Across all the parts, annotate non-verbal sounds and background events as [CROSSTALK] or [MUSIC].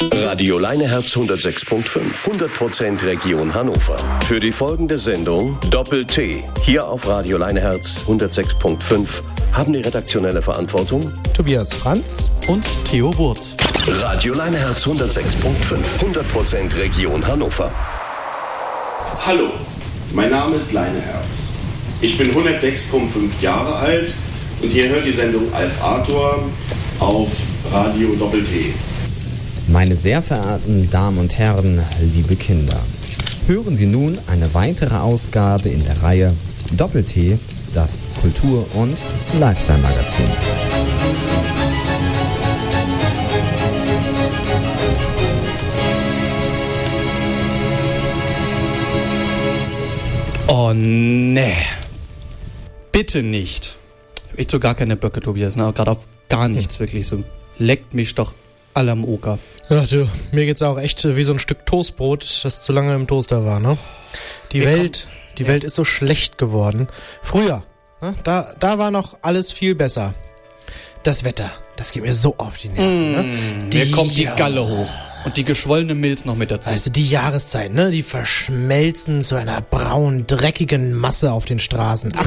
Radio Leineherz 106.5, 100% Region Hannover. Für die folgende Sendung Doppel-T, hier auf Radio Leineherz 106.5, haben die redaktionelle Verantwortung Tobias Franz und Theo Wurth. Radio Leineherz 106.5, 100% Region Hannover. Hallo, mein Name ist Leineherz. Ich bin 106,5 Jahre alt und ihr hört die Sendung Alf Arthur auf Radio Doppel-T. Meine sehr verehrten Damen und Herren, liebe Kinder, hören Sie nun eine weitere Ausgabe in der Reihe Doppel-T, das Kultur- und Lifestyle-Magazin. Oh nee. Bitte nicht. Ich so gar keine Böcke, Tobias. Ne? Gerade auf gar nichts wirklich. So leckt mich doch alle am Oker. Ja, du, mir geht's auch echt wie so ein Stück Toastbrot, das zu lange im Toaster war, ne? Die Wir Welt, die Welt ist so schlecht geworden. Früher, ne? da, da war noch alles viel besser. Das Wetter, das geht mir so auf die Nerven, ne? Mir kommt die Ja- Galle hoch. Und die geschwollene Milz noch mit dazu. Weißt du, die Jahreszeit, ne? Die verschmelzen zu einer braunen, dreckigen Masse auf den Straßen. Ach,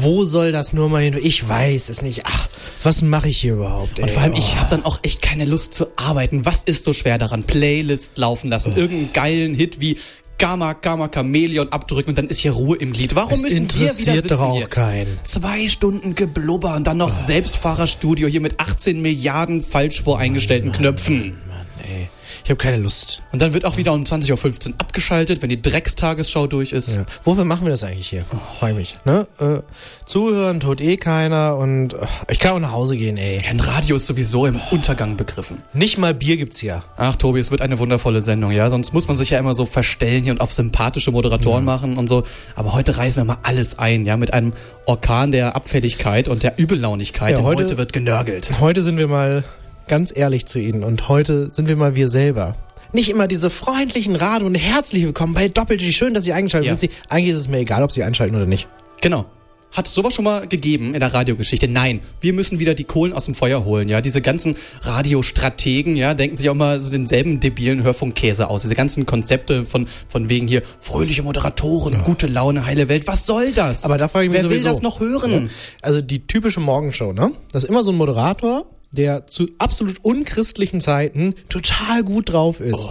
wo soll das nur mal hin? Ich weiß es nicht. Ach, was mache ich hier überhaupt? Und ey? vor allem, ich Oh. habe dann auch echt keine Lust zu arbeiten. Was ist so schwer daran? Playlist laufen lassen, Oh. irgendeinen geilen Hit wie Gamma, Gamma, Chamäleon abdrücken und dann ist hier Ruhe im Glied. Warum Es müssen wir wieder interessiert sitzen doch auch hier? keinen. Zwei Stunden geblubber und dann noch Selbstfahrerstudio hier mit 18 Milliarden falsch voreingestellten Knöpfen. Ey, ich habe keine Lust. Und dann wird auch wieder um 20.15 Uhr abgeschaltet, wenn die Dreckstagesschau durch ist. Ja. Wofür machen wir das eigentlich hier? Frag ich mich. Ne? Äh, zuhören tut eh keiner und äh, ich kann auch nach Hause gehen, ey. Ein Radio ist sowieso im Untergang begriffen. Nicht mal Bier gibt's hier. Ach, Tobi, es wird eine wundervolle Sendung, ja. Sonst muss man sich ja immer so verstellen hier und auf sympathische Moderatoren machen und so. Aber heute reißen wir mal alles ein, ja, mit einem Orkan der Abfälligkeit und der Übellaunigkeit. Ja, heute- heute wird genörgelt. Heute sind wir mal ganz ehrlich zu Ihnen und heute sind wir mal wir selber. Nicht immer diese freundlichen Rade und herzlich willkommen bei Doppel-G. Schön, dass Sie eingeschaltet Ja. haben. Wissen Sie, Eigentlich ist es mir egal, ob Sie einschalten oder nicht. Genau. Hat es sowas schon mal gegeben in der Radiogeschichte? Nein, wir müssen wieder die Kohlen aus dem Feuer holen, ja. Diese ganzen Radiostrategen, ja, denken sich auch mal so denselben debilen Hörfunkkäse aus. Diese ganzen Konzepte von, von wegen hier fröhliche Moderatoren, gute Laune, heile Welt. Was soll das? Aber da frage ich mich Wer will sowieso. das noch hören? Also die typische Morgenshow, ne? Das ist immer so ein Moderator, der zu absolut unchristlichen Zeiten total gut drauf ist.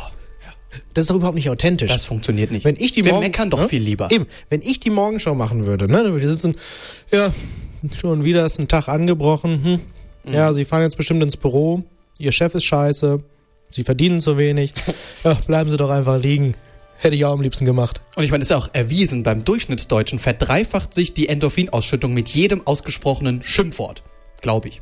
Das ist doch überhaupt nicht authentisch. Das funktioniert nicht. Wenn ich die wir Morgen- meckern doch ne? viel lieber. Eben, wenn ich die Morgenshow machen würde, ne, wir sitzen, ja, schon wieder ist ein Tag angebrochen, hm. Mhm. ja, Sie fahren jetzt bestimmt ins Büro, Ihr Chef ist scheiße, Sie verdienen zu wenig, [LAUGHS] ja, bleiben Sie doch einfach liegen. Hätte ich auch am liebsten gemacht. Und ich meine, es ist ja auch erwiesen, beim Durchschnittsdeutschen verdreifacht sich die Endorphinausschüttung mit jedem ausgesprochenen Schimpfwort. Glaube ich.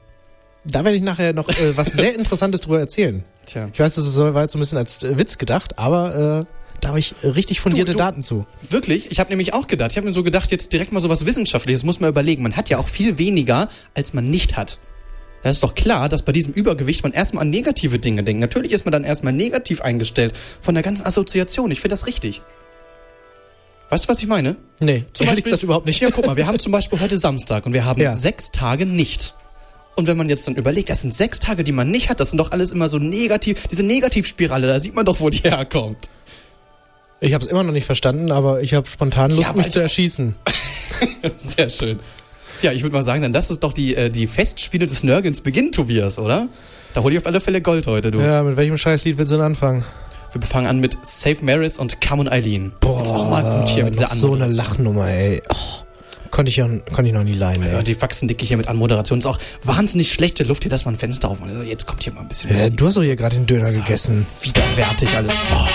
Da werde ich nachher noch äh, was sehr [LAUGHS] Interessantes drüber erzählen. Tja. Ich weiß, das war jetzt so ein bisschen als äh, Witz gedacht, aber äh, da habe ich richtig fundierte du- Daten zu. Wirklich? Ich habe nämlich auch gedacht. Ich habe mir so gedacht, jetzt direkt mal so was Wissenschaftliches. Muss man überlegen. Man hat ja auch viel weniger, als man nicht hat. Das ist doch klar, dass bei diesem Übergewicht man erstmal an negative Dinge denkt. Natürlich ist man dann erstmal negativ eingestellt von der ganzen Assoziation. Ich finde das richtig. Weißt du, was ich meine? Nee, Zum ehrlich gesagt überhaupt nicht. Ja, guck mal, wir haben zum Beispiel heute Samstag und wir haben Ja. sechs Tage nicht. Und wenn man jetzt dann überlegt, das sind sechs Tage, die man nicht hat, das sind doch alles immer so negativ, diese Negativspirale, da sieht man doch, wo die [LAUGHS] herkommt. Ich habe es immer noch nicht verstanden, aber ich habe spontan Lust, Ja, mich weil- zu erschießen. [LAUGHS] Sehr schön. Ja, ich würde mal sagen, dann das ist doch die, äh, die Festspiele des Nörgelns Beginn, Tobias, oder? Da hol ich auf alle Fälle Gold heute, du. Ja, mit welchem Scheißlied willst du denn anfangen? Wir fangen an mit Save Maris und Come und Eileen. Boah, ist auch mal gut hier mit dieser so eine. Lachnummer, ey. Oh, konnte ich, ja, konnte ich noch nie leiden, Ja, die Faxendicke hier mit Anmoderation. Ist auch wahnsinnig schlechte Luft hier, dass man ein Fenster aufmacht. Also jetzt kommt hier mal ein bisschen Musik. du hast doch hier gerade den Döner gegessen. Widerwärtig alles. Oh.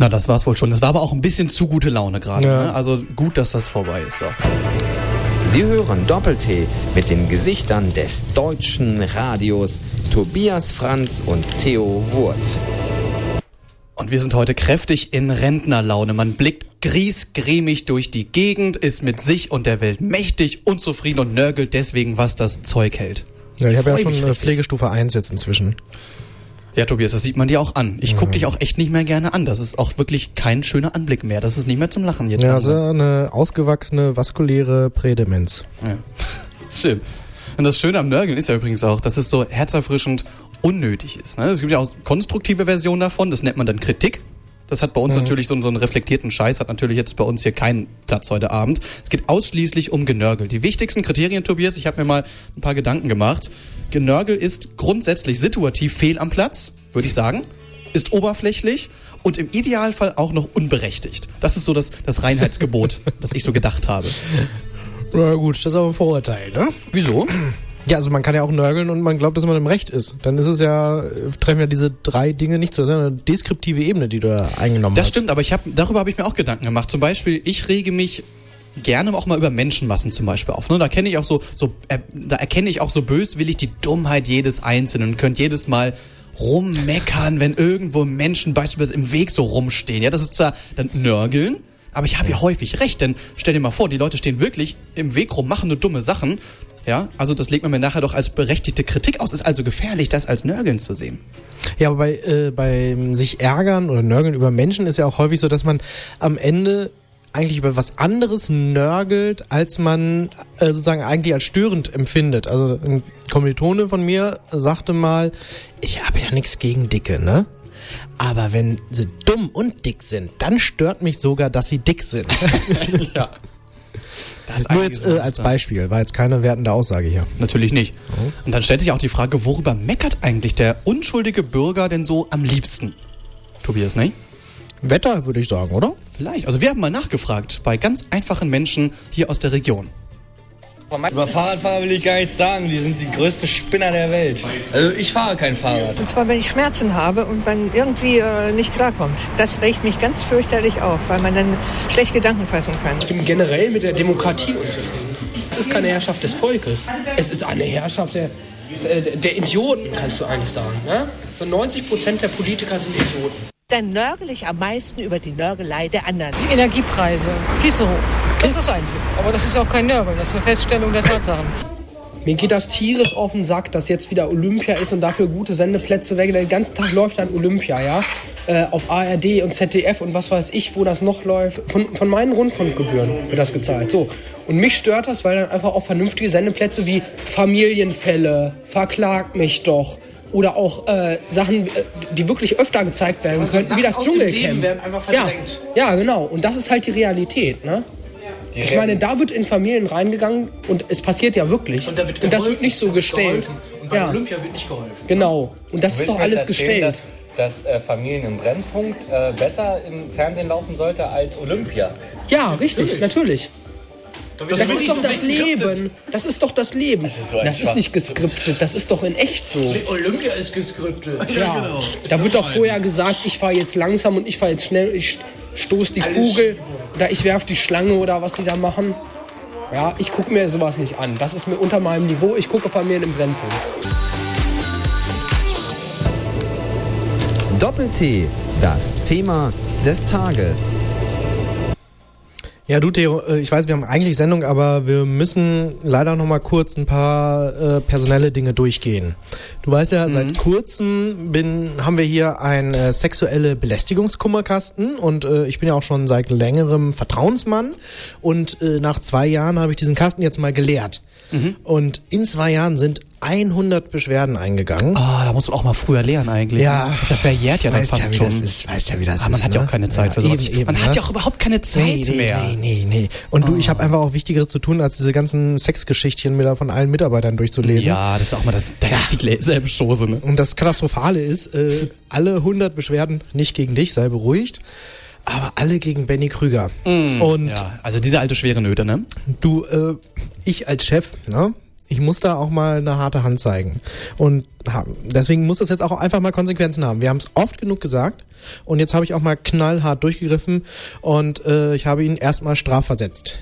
Na, das war's wohl schon. Das war aber auch ein bisschen zu gute Laune gerade. Ja. Ne? Also gut, dass das vorbei ist. So. Sie hören Doppel-T mit den Gesichtern des deutschen Radios Tobias Franz und Theo Wurth. Und wir sind heute kräftig in Rentnerlaune. Man blickt griesgrämig durch die Gegend, ist mit sich und der Welt mächtig, unzufrieden und nörgelt deswegen, was das Zeug hält. Ja, ich habe ja schon richtig. Pflegestufe 1 jetzt inzwischen. Ja, Tobias, das sieht man dir auch an. Ich guck dich auch echt nicht mehr gerne an. Das ist auch wirklich kein schöner Anblick mehr. Das ist nicht mehr zum Lachen jetzt. Ja, also eine ausgewachsene vaskuläre Prädemenz. Ja. [LAUGHS] Schön. Und das Schöne am Nörgeln ist ja übrigens auch, dass es so herzerfrischend unnötig ist. Ne? Es gibt ja auch konstruktive Versionen davon, das nennt man dann Kritik. Das hat bei uns natürlich so, so einen reflektierten Scheiß, hat natürlich jetzt bei uns hier keinen Platz heute Abend. Es geht ausschließlich um Genörgel. Die wichtigsten Kriterien, Tobias, ich habe mir mal ein paar Gedanken gemacht. Genörgel ist grundsätzlich situativ fehl am Platz, würde ich sagen, ist oberflächlich und im Idealfall auch noch unberechtigt. Das ist so das, das Reinheitsgebot, [LAUGHS] das ich so gedacht habe. Na gut, das ist aber ein Vorurteil, ne? Wieso? Ja, also man kann ja auch nörgeln und man glaubt, dass man im Recht ist. Dann ist es ja, treffen ja diese drei Dinge nicht zu. Das ist ja eine deskriptive Ebene, die du da eingenommen Das hast. stimmt, aber ich hab, darüber habe ich mir auch Gedanken gemacht. Zum Beispiel, ich rege mich gerne auch mal über Menschenmassen zum Beispiel auf. Ne? Da kenne ich auch so, so äh, da erkenne ich auch so böswillig die Dummheit jedes Einzelnen und könnte jedes Mal rummeckern, wenn irgendwo Menschen beispielsweise im Weg so rumstehen. Ja, das ist zwar dann Nörgeln, aber ich habe ja häufig recht, denn stell dir mal vor, die Leute stehen wirklich im Weg rum, machen nur dumme Sachen. Ja, also das legt man mir nachher doch als berechtigte Kritik aus. Ist also gefährlich, das als Nörgeln zu sehen. Ja, aber bei, äh, beim sich ärgern oder nörgeln über Menschen ist ja auch häufig so, dass man am Ende eigentlich über was anderes nörgelt, als man äh, sozusagen eigentlich als störend empfindet. Also ein Kommilitone von mir sagte mal, ich habe ja nichts gegen Dicke, ne? Aber wenn sie dumm und dick sind, dann stört mich sogar, dass sie dick sind. [LAUGHS] [LAUGHS] ja. Das Nur jetzt äh, als Beispiel, war jetzt keine wertende Aussage hier. Natürlich nicht. Und dann stellt sich auch die Frage, worüber meckert eigentlich der unschuldige Bürger denn so am liebsten? Tobias, ne? Wetter, würde ich sagen, oder? Vielleicht. Also wir haben mal nachgefragt bei ganz einfachen Menschen hier aus der Region. Über Fahrradfahrer will ich gar nichts sagen. Die sind die größten Spinner der Welt. Also ich fahre kein Fahrrad. Und zwar, wenn ich Schmerzen habe und man irgendwie äh, nicht klarkommt. Das regt mich ganz fürchterlich auf, weil man dann schlecht Gedanken fassen kann. Ich bin generell mit der Demokratie unzufrieden. Es ist keine Herrschaft des Volkes. Es ist eine Herrschaft der, äh, der Idioten, kannst du eigentlich sagen. Ne? So 90 Prozent der Politiker sind Idioten. Dann nörgel ich am meisten über die Nörgelei der anderen. Die Energiepreise, viel zu hoch. Das ist das Einzige. Aber das ist auch kein Nörgeln, das ist eine Feststellung der Tatsachen. Mir geht das tierisch auf den Sack, dass jetzt wieder Olympia ist und dafür gute Sendeplätze weg. Den ganzen Tag läuft dann Olympia, ja. Äh, auf ARD und ZDF und was weiß ich, wo das noch läuft. Von, von meinen Rundfunkgebühren wird das gezahlt. So. Und mich stört das, weil dann einfach auch vernünftige Sendeplätze wie Familienfälle, verklagt mich doch. Oder auch äh, Sachen, äh, die wirklich öfter gezeigt werden könnten, wie das dem Leben Dschungelcamp. werden einfach ja, verdrängt. ja, genau. Und das ist halt die Realität, ne? Ich meine, da wird in Familien reingegangen und es passiert ja wirklich. Und, das wird nicht so gestellt. ja, Olympia wird nicht geholfen. genau. Und das ist doch alles gestellt. Dass, dass äh, Familien im Brennpunkt äh, besser im Fernsehen laufen sollte als Olympia. Ja, richtig, natürlich. Das ist doch das Leben. Das ist doch das Leben. Das ist ist, so ein nicht geskriptet, das ist doch in echt so. Olympia ist geskriptet. Ja, da wird doch vorher gesagt, ich fahre jetzt langsam und ich fahre jetzt schnell, ich stoß die Kugel oder ich werf die Schlange oder was die da machen. Ja, ich gucke mir sowas nicht an. Das ist mir unter meinem Niveau. Ich gucke Familien im Brennpunkt. Doppel-T, das Thema des Tages. Ja, du Theo, äh, ich weiß, wir haben eigentlich Sendung, aber wir müssen leider noch mal kurz ein paar äh, personelle Dinge durchgehen. Du weißt ja, seit kurzem bin, haben wir hier ein äh, sexuelle Belästigungskummerkasten und äh, ich bin ja auch schon seit längerem Vertrauensmann und äh, nach zwei Jahren habe ich diesen Kasten jetzt mal geleert. Und in zwei Jahren sind 100 Beschwerden eingegangen. Ah, da musst du auch mal früher lernen eigentlich. Ja. ne? Das ist ja verjährt ja dann fast ja, schon. Das ist, weißt ja, wie das Ah, man ist. hat ja ne? auch keine Zeit für sowas. Man hat ja auch überhaupt keine Zeit nee, nee, mehr. Nee, nee, nee. Und du, ich habe einfach auch Wichtigeres zu tun, als diese ganzen Sexgeschichtchen mir da von allen Mitarbeitern durchzulesen. Ja, das ist auch mal das, da ist die selbe Chose, ne? Und das Katastrophale ist, äh, alle 100 Beschwerden nicht gegen dich, sei beruhigt, aber alle gegen Benny Krüger. Und Ja, also diese alte schwere Nöte, ne? du, äh, ich als Chef, ne? Ich muss da auch mal eine harte Hand zeigen. Und deswegen muss das jetzt auch einfach mal Konsequenzen haben. Wir haben es oft genug gesagt und jetzt habe ich auch mal knallhart durchgegriffen und äh, ich habe ihn erstmal strafversetzt.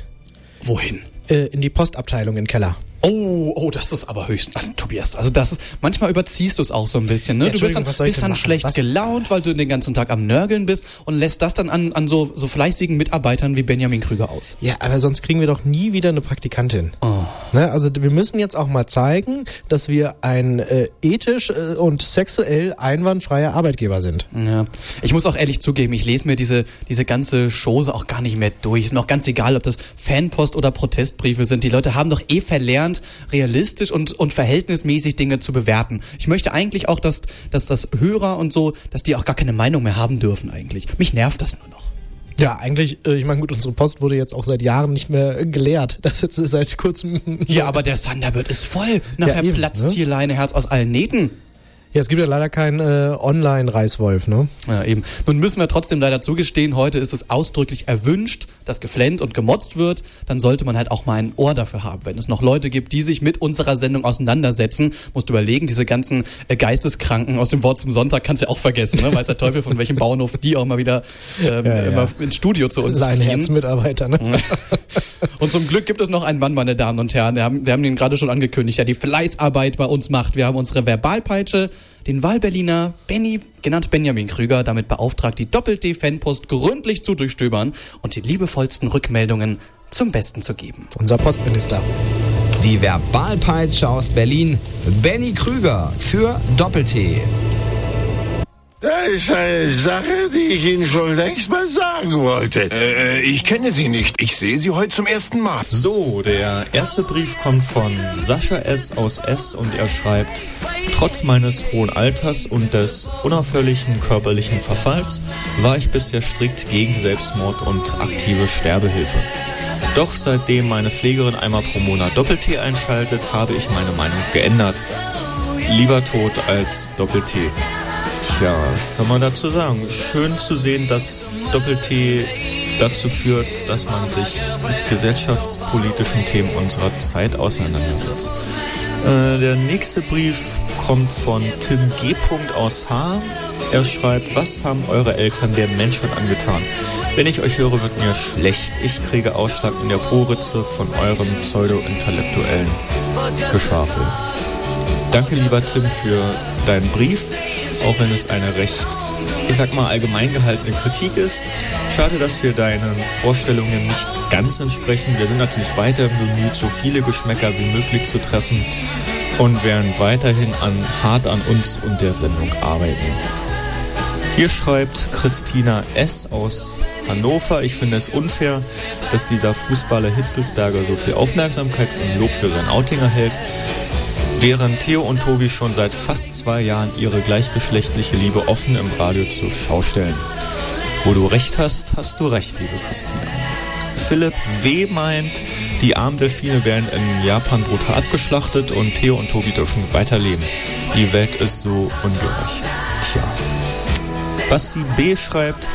Wohin? Äh, in die Postabteilung im Keller. Oh, oh, das ist aber höchst, ah, Tobias, also das ist, manchmal überziehst du es auch so ein bisschen, ne? Ja, du bist dann, bist dann schlecht Was? gelaunt, weil du den ganzen Tag am Nörgeln bist und lässt das dann an, an so, so fleißigen Mitarbeitern wie Benjamin Krüger aus. Ja, aber sonst kriegen wir doch nie wieder eine Praktikantin. Oh. Ne? Also wir müssen jetzt auch mal zeigen, dass wir ein äh, ethisch äh, und sexuell einwandfreier Arbeitgeber sind. Ja. Ich muss auch ehrlich zugeben, ich lese mir diese, diese ganze Chose auch gar nicht mehr durch. Ist noch ganz egal, ob das Fanpost oder Protestbriefe sind. Die Leute haben doch eh verlernt, realistisch und, und verhältnismäßig Dinge zu bewerten. Ich möchte eigentlich auch, dass, dass das Hörer und so, dass die auch gar keine Meinung mehr haben dürfen eigentlich. Mich nervt das nur noch. Ja, eigentlich, äh, ich meine, gut, unsere Post wurde jetzt auch seit Jahren nicht mehr äh, geleert. [LAUGHS] Das jetzt seit kurzem. Ja, aber der Thunderbird ist voll. Nachher Ja, eben, platzt ne? hier Leineherz aus allen Nähten. Ja, es gibt ja leider keinen äh, Online-Reißwolf, ne? Ja, eben. Nun müssen wir trotzdem leider zugestehen, heute ist es ausdrücklich erwünscht, dass geflennt und gemotzt wird. Dann sollte man halt auch mal ein Ohr dafür haben. Wenn es noch Leute gibt, die sich mit unserer Sendung auseinandersetzen, musst du überlegen, diese ganzen äh, Geisteskranken aus dem Wort zum Sonntag kannst du ja auch vergessen, ne? Weiß der Teufel, von welchem Bauernhof die auch mal wieder ähm, Ja, ja. immer ins Studio zu uns. Leinherz-Mitarbeiter, ne? [LAUGHS] Und zum Glück gibt es noch einen Mann, meine Damen und Herren. Wir haben, wir haben ihn gerade schon angekündigt, der die Fleißarbeit bei uns macht. Wir haben unsere Verbalpeitsche, den Wahlberliner Benny, genannt Benjamin Krüger, damit beauftragt, die Doppel-D-Fanpost gründlich zu durchstöbern und die liebevollsten Rückmeldungen zum Besten zu geben. Unser Postminister. Die Verbalpeitsche aus Berlin. Benny Krüger für Doppel-T. Da ist eine Sache, die ich Ihnen schon längst mal sagen wollte. Äh, ich kenne Sie nicht. Ich sehe Sie heute zum ersten Mal. So, der erste Brief kommt von Sascha S. aus S. und er schreibt, trotz meines hohen Alters und des unaufhörlichen körperlichen Verfalls war ich bisher strikt gegen Selbstmord und aktive Sterbehilfe. Doch seitdem meine Pflegerin einmal pro Monat Doppel-T einschaltet, habe ich meine Meinung geändert. Lieber tot als Doppel-T. Tja, was soll man dazu sagen? Schön zu sehen, dass Doppel-T dazu führt, dass man sich mit gesellschaftspolitischen Themen unserer Zeit auseinandersetzt. Äh, der nächste Brief kommt von Tim G. aus H. Er schreibt, was haben eure Eltern der Menschheit angetan? Wenn ich euch höre, wird mir schlecht. Ich kriege Ausschlag in der Poritze von eurem pseudo-intellektuellen Geschwafel. Danke, lieber Tim, für deinen Brief, auch wenn es eine recht, ich sag mal, allgemein gehaltene Kritik ist. Schade, dass wir deinen Vorstellungen nicht ganz entsprechen. Wir sind natürlich weiter bemüht, so viele Geschmäcker wie möglich zu treffen und werden weiterhin an, hart an uns und der Sendung arbeiten. Hier schreibt Christina S. aus Hannover. Ich finde es unfair, dass dieser Fußballer Hitzelsberger so viel Aufmerksamkeit und Lob für sein Outing erhält. Während Theo und Tobi schon seit fast zwei Jahren ihre gleichgeschlechtliche Liebe offen im Radio zur Schau stellen. Wo du recht hast, hast du recht, liebe Christina. Philipp W. meint, die armen Delfine werden in Japan brutal abgeschlachtet und Theo und Tobi dürfen weiterleben. Die Welt ist so ungerecht. Tja. Basti B. schreibt,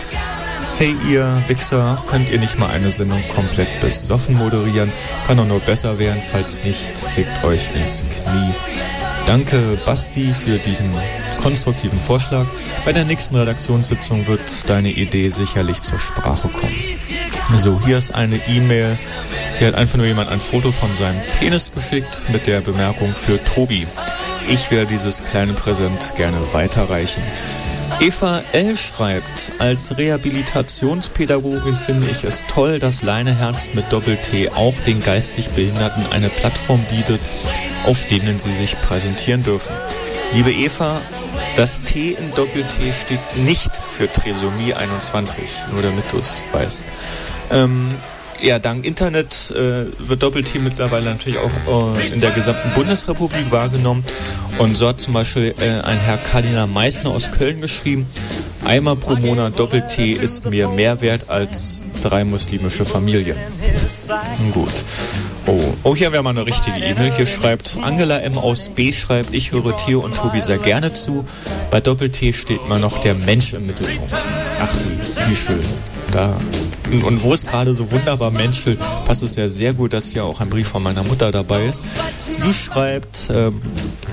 Hey ihr Wichser, könnt ihr nicht mal eine Sendung komplett besoffen moderieren? Kann doch nur besser werden, falls nicht, fickt euch ins Knie. Danke Basti für diesen konstruktiven Vorschlag. Bei der nächsten Redaktionssitzung wird deine Idee sicherlich zur Sprache kommen. So, hier ist eine E-Mail. Hier hat einfach nur jemand ein Foto von seinem Penis geschickt mit der Bemerkung für Tobi. Ich werde dieses kleine Präsent gerne weiterreichen. Eva L. schreibt, als Rehabilitationspädagogin finde ich es toll, dass Leineherz mit Doppel-T auch den geistig Behinderten eine Plattform bietet, auf denen sie sich präsentieren dürfen. Liebe Eva, das T in Doppel-T steht nicht für Trisomie 21, nur damit du es weißt. Ähm, ja, dank Internet äh, wird Doppel-T mittlerweile natürlich auch äh, in der gesamten Bundesrepublik wahrgenommen. Und so hat zum Beispiel äh, ein Herr Kardinal Meissner aus Köln geschrieben, einmal pro Monat Doppel-T ist mir mehr wert als drei muslimische Familien. Gut. Oh, oh, hier wäre mal eine richtige E-Mail. Hier schreibt Angela M. aus B. schreibt, ich höre Theo und Tobi sehr gerne zu. Bei Doppel-T steht immer noch der Mensch im Mittelpunkt. Ach, wie schön. Da. Und, wo es gerade so wunderbar menschelt, passt es ja sehr gut, dass hier auch ein Brief von meiner Mutter dabei ist. Sie schreibt, ähm,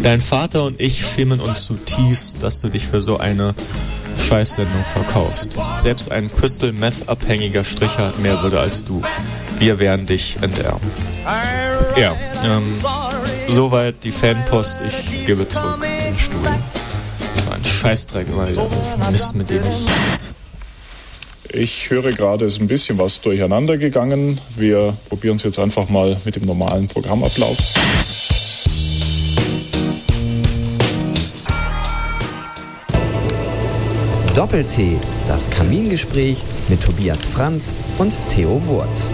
dein Vater und ich schämen uns zutiefst, dass du dich für so eine Scheißsendung verkaufst. Selbst ein Crystal Meth abhängiger Stricher hat mehr Würde als du. Wir werden dich enterben. Ja, ähm, soweit die Fanpost. Ich gebe zurück den Stuhl. Ein Scheißdreck immer wieder. Mist, mit dem ich Ich höre gerade, es ist ein bisschen was durcheinander gegangen. Wir probieren es jetzt einfach mal mit dem normalen Programmablauf. Doppel-T, das Kamingespräch mit Tobias Franz und Theo Wurt.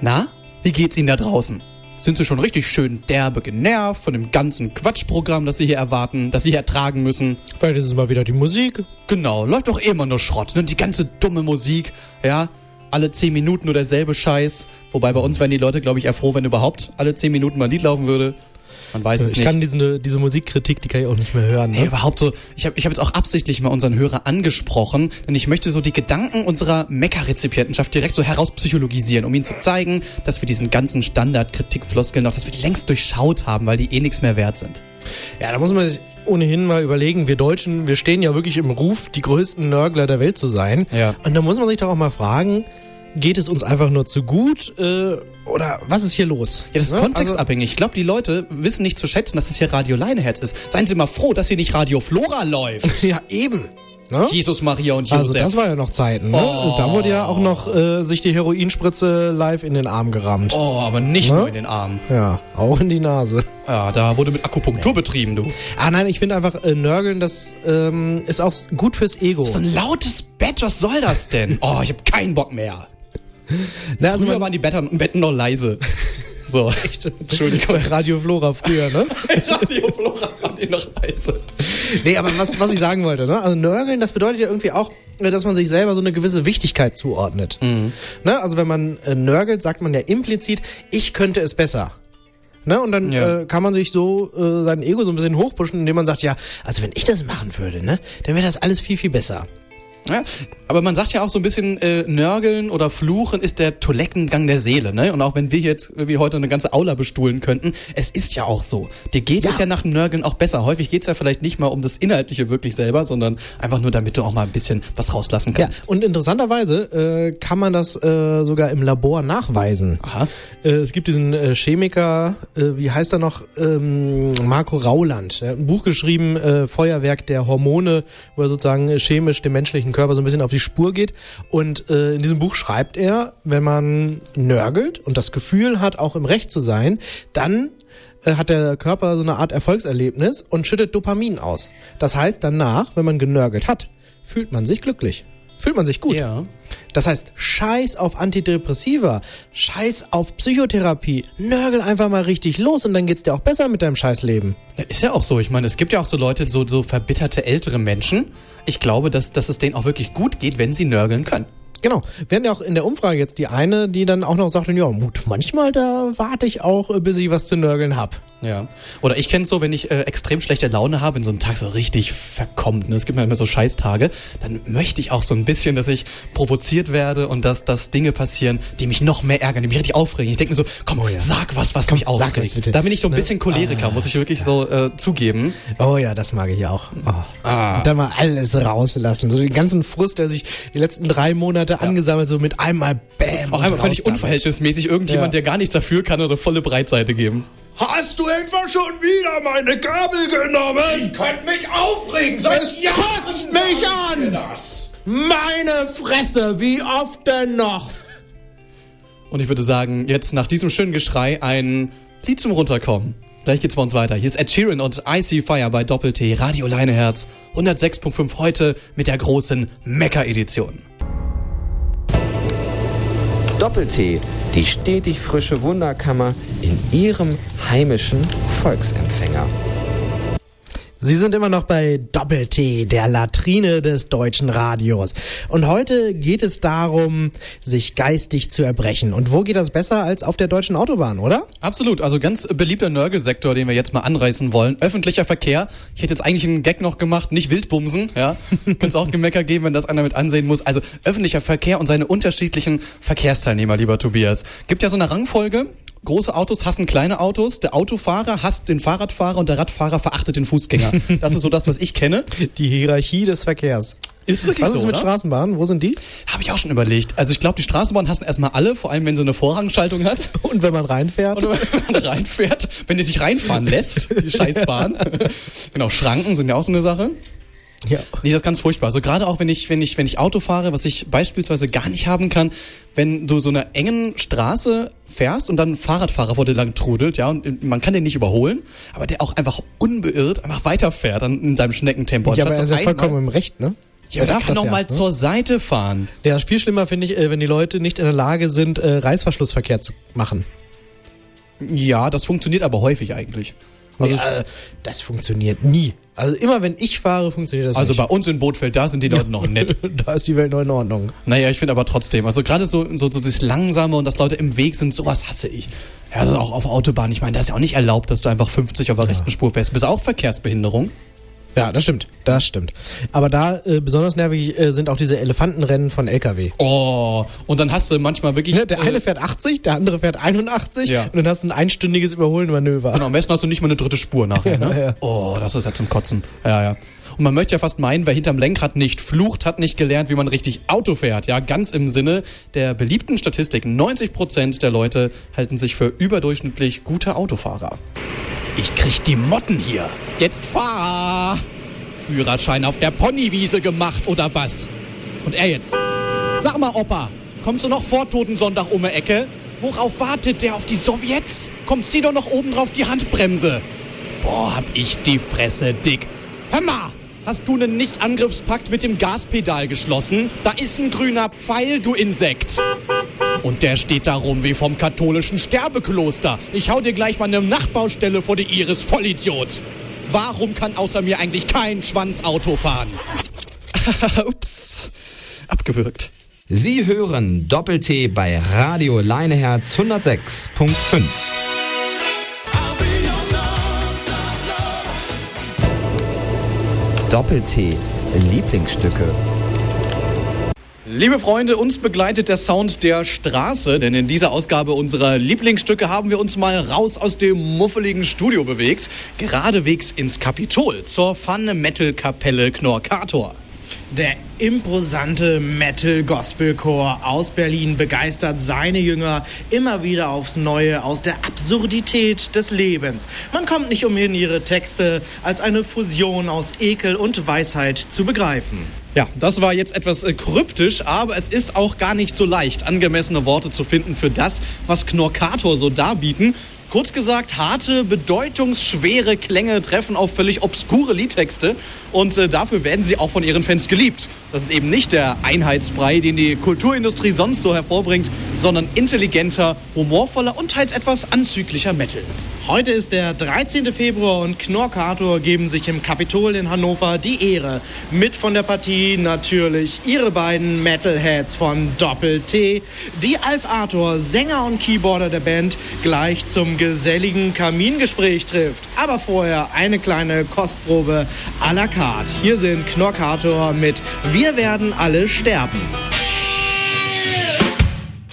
Na, wie geht's Ihnen da draußen? Sind Sie schon richtig schön derbe genervt von dem ganzen Quatschprogramm, das Sie hier erwarten, das Sie hier ertragen müssen? Vielleicht ist es mal wieder die Musik. Genau, läuft doch immer nur Schrott, ne? Die ganze dumme Musik, ja? Alle 10 Minuten nur derselbe Scheiß. Wobei bei uns wären die Leute, glaube ich, eher froh, wenn überhaupt alle 10 Minuten mal ein Lied laufen würde. Man weiß es ich nicht. kann diese, diese Musikkritik, die kann ich auch nicht mehr hören. Ne? Nee, überhaupt so. Ich habe ich hab jetzt auch absichtlich mal unseren Hörer angesprochen, denn ich möchte so die Gedanken unserer Mecker-Rezipientenschaft direkt so herauspsychologisieren, um ihnen zu zeigen, dass wir diesen ganzen Standard-Kritikfloskeln noch, dass wir die längst durchschaut haben, weil die eh nichts mehr wert sind. Ja, da muss man sich ohnehin mal überlegen, wir Deutschen, wir stehen ja wirklich im Ruf, die größten Nörgler der Welt zu sein. Ja. Und da muss man sich doch auch mal fragen, geht es uns einfach nur zu gut äh, oder was ist hier los? Ja, das ist Ne? kontextabhängig. Ich glaube, die Leute wissen nicht zu schätzen, dass es hier Radio Leineherz ist. Seien Sie mal froh, dass hier nicht Radio Flora läuft. [LAUGHS] ja, eben. Ne? Jesus, Maria und Josef. Also das war ja noch Zeiten, ne? Oh. Da wurde ja auch noch äh, sich die Heroinspritze live in den Arm gerammt. Oh, aber nicht Ne? nur in den Arm. Ja, auch in die Nase. Ja, da wurde mit Akupunktur betrieben, du. Ah nein, ich finde einfach äh, Nörgeln, das ähm, ist auch gut fürs Ego. So ein lautes Bett, was soll das denn? [LAUGHS] Oh, ich habe keinen Bock mehr. Na, also Früher waren die Betten, noch leise. [LAUGHS] So. Echt? Entschuldigung. Radio Flora früher, ne? [LAUGHS] Radio Flora waren die noch leise. Nee, aber was, was ich sagen wollte, ne? Also Nörgeln, das bedeutet ja irgendwie auch, dass man sich selber so eine gewisse Wichtigkeit zuordnet. Ne? Also wenn man äh, nörgelt, sagt man ja implizit, ich könnte es besser. Ne? Und dann Ja. äh, kann man sich so äh, sein Ego so ein bisschen hochpushen, indem man sagt, ja, also wenn ich das machen würde, ne, dann wäre das alles viel, viel besser. Ja, aber man sagt ja auch so ein bisschen, äh, Nörgeln oder Fluchen ist der Toilettengang der Seele, ne? Und auch wenn wir jetzt wie heute eine ganze Aula bestuhlen könnten, es ist ja auch so. Dir geht es ja nach Nörgeln auch besser. Häufig geht's ja vielleicht nicht mal um das Inhaltliche wirklich selber, sondern einfach nur, damit du auch mal ein bisschen was rauslassen Ja, kannst. und interessanterweise äh, kann man das äh, sogar im Labor nachweisen. Aha. Äh, es gibt diesen äh, Chemiker, äh, wie heißt er noch, ähm, Marco Rauland. Er hat ein Buch geschrieben, äh, Feuerwerk der Hormone, wo er sozusagen äh, chemisch dem menschlichen Körper so ein bisschen auf die Spur geht. Und äh, in diesem Buch schreibt er, wenn man nörgelt und das Gefühl hat, auch im Recht zu sein, dann äh, hat der Körper so eine Art Erfolgserlebnis und schüttet Dopamin aus. Das heißt, danach, wenn man genörgelt hat, fühlt man sich glücklich. Fühlt man sich gut. Ja. Das heißt, scheiß auf Antidepressiva, scheiß auf Psychotherapie, nörgel einfach mal richtig los und dann geht's dir auch besser mit deinem Scheißleben. Ist ja auch so. Ich meine, es gibt ja auch so Leute, so, so verbitterte ältere Menschen. Ich glaube, dass, dass es denen auch wirklich gut geht, wenn sie nörgeln können. Genau. Wir hatten ja auch in der Umfrage jetzt die eine, die dann auch noch sagte, ja, Mut, manchmal da warte ich auch, äh, bis ich was zu nörgeln hab. Ja. Oder ich kenn's so, wenn ich äh, extrem schlechte Laune habe, wenn so ein Tag so richtig verkommt, ne? es gibt mir immer so Scheißtage, dann möchte ich auch so ein bisschen, dass ich provoziert werde und dass, dass Dinge passieren, die mich noch mehr ärgern, die mich richtig aufregen. Ich denke mir so, komm, sag was, was mich Oh sag aufregt. Da bin ich so ein Ne? bisschen Choleriker, Ah. muss ich wirklich so äh, zugeben. Oh ja, das mag ich auch. Oh. Ah. Und dann mal alles rauslassen. So den ganzen Frust, der sich die letzten drei Monate angesammelt, so mit einmal Bäm. Auch und einmal völlig unverhältnismäßig. Irgendjemand, Ja. der gar nichts dafür kann, oder volle Breitseite geben. Hast du etwa schon wieder meine Kabel genommen? Ich könnte mich aufregen. Es kotzt mich an! Meine Fresse, wie oft denn noch? Und ich würde sagen, jetzt nach diesem schönen Geschrei ein Lied zum Runterkommen. Gleich geht's bei uns weiter. Hier ist Ed Sheeran und Icy Fire bei Doppel-T, Radio Leineherz, 106.5 heute mit der großen Mecker-Edition. Doppel-T, die stetig frische Wunderkammer in Ihrem heimischen Volksempfänger. Sie sind immer noch bei Doppel-T, der Latrine des deutschen Radios. Und heute geht es darum, sich geistig zu erbrechen. Und wo geht das besser als auf der deutschen Autobahn, oder? Absolut, also ganz beliebter Nörgelsektor, den wir jetzt mal anreißen wollen. Öffentlicher Verkehr. Ich hätte jetzt eigentlich einen Gag noch gemacht, nicht Wildbumsen, ja. [LAUGHS] Könnte es auch Gemecker geben, wenn das einer mit ansehen muss. Also öffentlicher Verkehr und seine unterschiedlichen Verkehrsteilnehmer, lieber Tobias. Gibt ja so eine Rangfolge. Große Autos hassen kleine Autos, der Autofahrer hasst den Fahrradfahrer und der Radfahrer verachtet den Fußgänger. [LAUGHS] Das ist so das, was ich kenne. Die Hierarchie des Verkehrs. Ist wirklich Was so, ist mit oder? Straßenbahnen? Wo sind die? Habe ich auch schon überlegt. Also ich glaube, die Straßenbahn hassen erstmal alle, vor allem wenn sie eine Vorrangschaltung hat. [LAUGHS] Und wenn man reinfährt? Und wenn man reinfährt, wenn die sich reinfahren lässt, die [LAUGHS] Scheißbahn. genau, Schranken sind ja auch so eine Sache. Ja. Nee, das ist ganz furchtbar. Also gerade auch wenn ich, wenn ich, wenn ich Auto fahre, was ich beispielsweise gar nicht haben kann, wenn du so einer engen Straße fährst und dann ein Fahrradfahrer vor dir lang trudelt, ja, und man kann den nicht überholen, aber der auch einfach unbeirrt einfach weiterfährt dann in seinem Schneckentempo. Ja, aber er ist ja vollkommen im Recht, ne? Ja, der kann doch mal zur Seite fahren. Ja, viel schlimmer finde ich, äh, wenn die Leute nicht in der Lage sind, äh, Reißverschlussverkehr zu machen. Ja, das funktioniert aber häufig eigentlich. Also, Also äh, das funktioniert nie. Also immer wenn ich fahre, funktioniert das also nicht. bei uns in Bootfeld, da sind die Leute noch nett. [LAUGHS] da ist die Welt noch in Ordnung. Naja, ich finde aber trotzdem, also gerade so, so, so das Langsame und dass Leute im Weg sind, sowas hasse ich. Ja, also auch auf Autobahn. Ich meine, das ist ja auch nicht erlaubt, dass du einfach 50 auf der rechten Spur fährst. Bist auch Verkehrsbehinderung? Ja, das stimmt. Das stimmt. Aber da äh, besonders nervig äh, sind auch diese Elefantenrennen von LKW. Oh, und dann hast du manchmal wirklich. Ne, der eine fährt 80, der andere fährt 81 Ja. und dann hast du ein einstündiges Überholenmanöver. Genau, am besten hast du nicht mal eine dritte Spur nachher, [LAUGHS] Ja, ne? ja. Oh, das ist ja zum Kotzen. Ja, ja. Und man möchte ja fast meinen, wer hinterm Lenkrad nicht flucht, hat nicht gelernt, wie man richtig Auto fährt. Ja, ganz im Sinne der beliebten Statistik. 90% der Leute halten sich für überdurchschnittlich gute Autofahrer. Ich krieg die Motten hier. Jetzt fahr! Führerschein auf der Ponywiese gemacht oder was? Und er jetzt? Sag mal, Opa, kommst du noch vor Totensonntag um die Ecke? Worauf wartet der auf die Sowjets? Komm, zieh doch noch oben drauf die Handbremse. Boah, hab ich die Fresse dick. Hör mal, hast du einen Nicht-Angriffspakt mit dem Gaspedal geschlossen? Da ist ein grüner Pfeil, du Insekt. Und der steht da rum wie vom katholischen Sterbekloster. Ich hau dir gleich mal eine Nachtbaustelle vor die Iris, Vollidiot. Warum kann außer mir eigentlich kein Schwanz Auto fahren? [LAUGHS] Ups, abgewürgt. Sie hören Doppel-T bei Radio Leineherz 106.5. Doppel-T Lieblingsstücke. Liebe Freunde, uns begleitet der Sound der Straße, denn in dieser Ausgabe unserer Lieblingsstücke haben wir uns mal raus aus dem muffeligen Studio bewegt, geradewegs ins Kapitol zur Fun-Metal-Kapelle Knorkator. Der imposante Metal-Gospel-Chor aus Berlin begeistert seine Jünger immer wieder aufs Neue aus der Absurdität des Lebens. Man kommt nicht umhin, ihre Texte als eine Fusion aus Ekel und Weisheit zu begreifen. Ja, das war jetzt etwas äh, kryptisch, aber es ist auch gar nicht so leicht, angemessene Worte zu finden für das, was Knorkator so darbieten. Kurz gesagt, harte, bedeutungsschwere Klänge treffen auf völlig obskure Liedtexte und äh, dafür werden sie auch von ihren Fans geliebt. Das ist eben nicht der Einheitsbrei, den die Kulturindustrie sonst so hervorbringt, sondern intelligenter, humorvoller und halt etwas anzüglicher Metal. Heute ist der 13. Februar und Knorkator geben sich im Kapitol in Hannover die Ehre. Mit von der Partie natürlich ihre beiden Metalheads von Doppel-T, die Alf Arthur, Sänger und Keyboarder der Band, gleich zum geselligen Kamingespräch trifft. Aber vorher eine kleine Kostprobe à la carte. Hier sind Knorkator mit Wir werden alle sterben.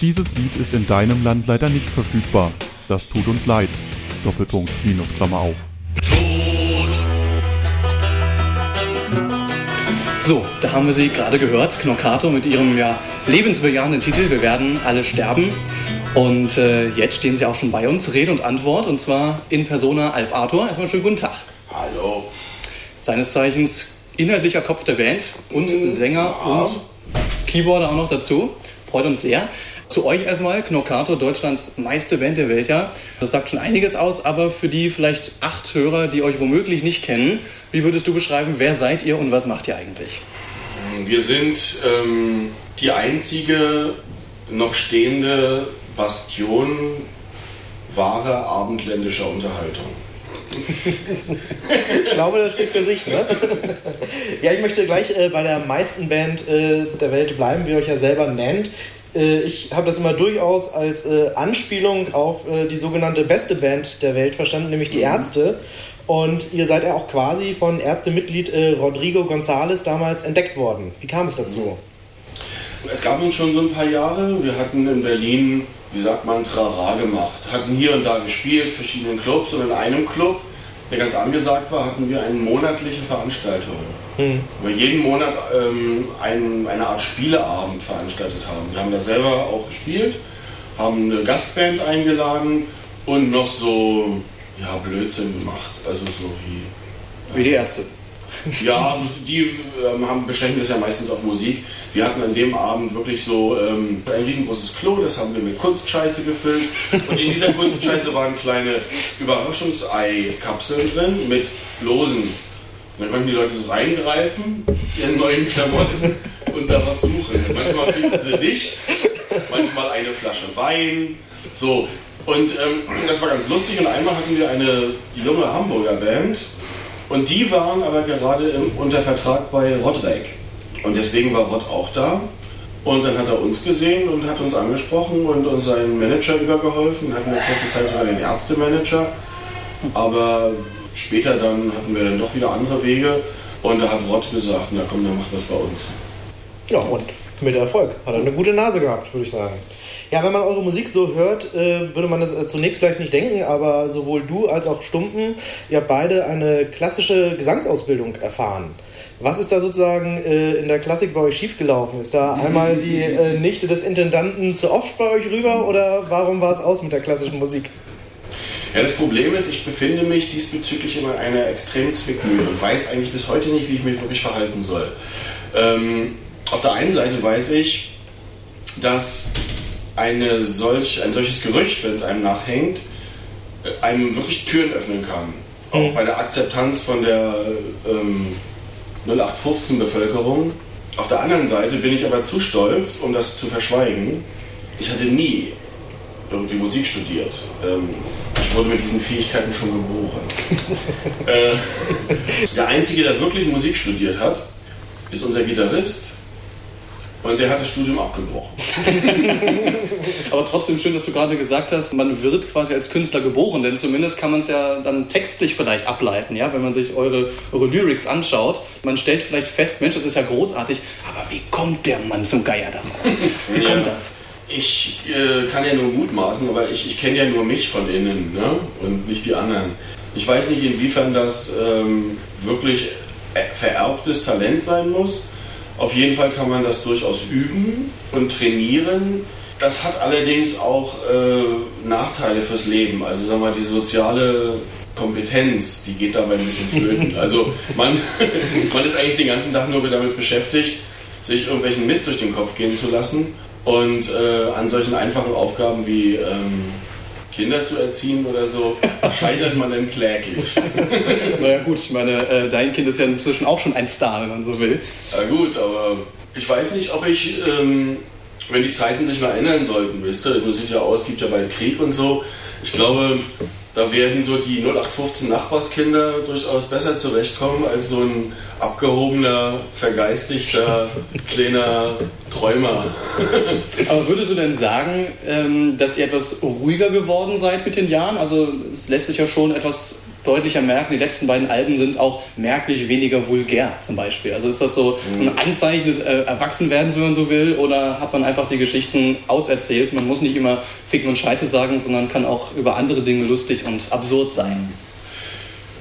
Dieses Lied ist in deinem Land leider nicht verfügbar. Das tut uns leid. Doppelpunkt, Minus, Klammer auf. So, da haben wir sie gerade gehört, Knockato mit ihrem ja lebensbejahenden Titel Wir werden alle sterben. Und äh, jetzt stehen sie auch schon bei uns, Rede und Antwort, und zwar in Persona Alf Arthur. Erstmal schönen guten Tag. Hallo. Seines Zeichens inhaltlicher Kopf der Band und Sänger und Keyboarder auch noch dazu. Freut uns sehr. Zu euch erstmal, Knockato, Deutschlands meiste Band der Welt, ja. Das sagt schon einiges aus, aber für die vielleicht acht Hörer, die euch womöglich nicht kennen, wie würdest du beschreiben, wer seid ihr und was macht ihr eigentlich? Wir sind ähm, die einzige noch stehende Bastion wahrer abendländischer Unterhaltung. Ich glaube, das steht für sich, ne? ja, ich möchte gleich äh, bei der meisten Band äh, der Welt bleiben, wie ihr euch ja selber nennt. Äh, ich habe das immer durchaus als äh, Anspielung auf äh, die sogenannte beste Band der Welt verstanden, nämlich die Ärzte. Und ihr seid ja auch quasi von Ärztemitglied äh, Rodrigo González damals entdeckt worden. Wie kam es dazu? Es gab uns schon so ein paar Jahre. Wir hatten in Berlin, wie sagt man, Trara gemacht. Hatten hier und da gespielt, verschiedenen Clubs. Und in einem Club, der ganz angesagt war, hatten wir eine monatliche Veranstaltung. wir jeden Monat ähm, ein, eine Art Spieleabend veranstaltet haben. Wir haben da selber auch gespielt, haben eine Gastband eingeladen und noch so ja, Blödsinn gemacht. Also so wie. Wie die Ärzte. Ja, die ähm, haben, beschränken das ja meistens auf Musik. Wir hatten an dem Abend wirklich so ähm, ein riesengroßes Klo, das haben wir mit Kunstscheiße gefüllt. Und in dieser Kunstscheiße waren kleine Überraschungsei-Kapseln drin mit Losen. Und dann konnten die Leute so reingreifen, ihren neuen Klamotten und da was suchen. Manchmal kriegten sie nichts, manchmal eine Flasche Wein. So. Und ähm, das war ganz lustig. Und einmal hatten wir eine junge Hamburger Band, und die waren aber gerade im, unter Vertrag bei Rodrek. Und deswegen war Rod auch da. Und dann hat er uns gesehen und hat uns angesprochen und uns seinen Manager übergeholfen. Hatten wir kurze Zeit sogar den Ärztemanager. Aber später dann hatten wir dann doch wieder andere Wege. Und da hat Rod gesagt, na komm, der macht was bei uns. Ja, und mit Erfolg. Hat er eine gute Nase gehabt, würde ich sagen. Ja, wenn man eure Musik so hört, äh, würde man das äh, zunächst vielleicht nicht denken, aber sowohl du als auch Stumpen, ihr habt beide eine klassische Gesangsausbildung erfahren. Was ist da sozusagen äh, in der Klassik bei euch schiefgelaufen? Ist da einmal die Nichte des Intendanten zu oft bei euch rüber oder warum war es aus mit der klassischen Musik? Ja, das Problem ist, ich befinde mich diesbezüglich immer in einer extremen Zwickmühle und weiß eigentlich bis heute nicht, wie ich mich wirklich verhalten soll. Ähm, auf der einen Seite weiß ich, dass eine solch, ein solches Gerücht, wenn es einem nachhängt, äh, einem wirklich Türen öffnen kann. Auch bei der Akzeptanz von der ähm, 0815-Bevölkerung. Auf der anderen Seite bin ich aber zu stolz, um das zu verschweigen. Ich hatte nie irgendwie Musik studiert. Ähm, ich wurde mit diesen Fähigkeiten schon geboren. [LAUGHS] äh, der Einzige, der wirklich Musik studiert hat, ist unser Gitarrist. Und der hat das Studium abgebrochen. [LAUGHS] Aber trotzdem schön, dass du gerade gesagt hast, man wird quasi als Künstler geboren, denn zumindest kann man es ja dann textlich vielleicht ableiten, ja, wenn man sich eure, eure Lyrics anschaut. Man stellt vielleicht fest, Mensch, das ist ja großartig, aber wie kommt der Mann zum Geier darauf? Wie kommt das? Ich äh, kann ja nur mutmaßen, aber ich, ich kenne ja nur mich von innen ne? und nicht die anderen. Ich weiß nicht, inwiefern das ähm, wirklich äh, vererbtes Talent sein muss. Auf jeden Fall kann man das durchaus üben und trainieren. Das hat allerdings auch äh, Nachteile fürs Leben. Also sagen wir mal, die soziale Kompetenz, die geht dabei ein bisschen flöten. [LAUGHS] Also man, [LAUGHS] man ist eigentlich den ganzen Tag nur damit beschäftigt, sich irgendwelchen Mist durch den Kopf gehen zu lassen. Und äh, an solchen einfachen Aufgaben wie ähm, Kinder zu erziehen oder so, scheitert man dann kläglich. [LAUGHS] naja gut, ich meine, äh, dein Kind ist ja inzwischen auch schon ein Star, wenn man so will. Na gut, aber ich weiß nicht, ob ich, ähm, wenn die Zeiten sich mal ändern sollten, wisst ihr, du sieht ja aus, es gibt ja bald Krieg und so. Ich glaube, da werden so die 0815 Nachbarskinder durchaus besser zurechtkommen als so ein abgehobener, vergeistigter, [LAUGHS] kleiner Träumer. Aber würdest du denn sagen, ähm, dass ihr etwas ruhiger geworden seid mit den Jahren? Also es lässt sich ja schon etwas deutlicher merken, die letzten beiden Alben sind auch merklich weniger vulgär zum Beispiel. Also ist das so ein Anzeichen des äh, Erwachsenwerdens, wenn man so will, oder hat man einfach die Geschichten auserzählt? Man muss nicht immer Ficken und Scheiße sagen, sondern kann auch über andere Dinge lustig und absurd sein.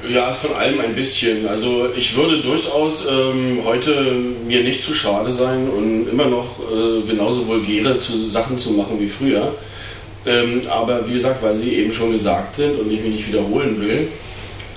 Ja, ist von allem ein bisschen. Also ich würde durchaus ähm, heute mir nicht zu schade sein und immer noch äh, genauso vulgäre zu, Sachen zu machen wie früher. Ähm, aber wie gesagt, weil sie eben schon gesagt sind und ich mich nicht wiederholen will,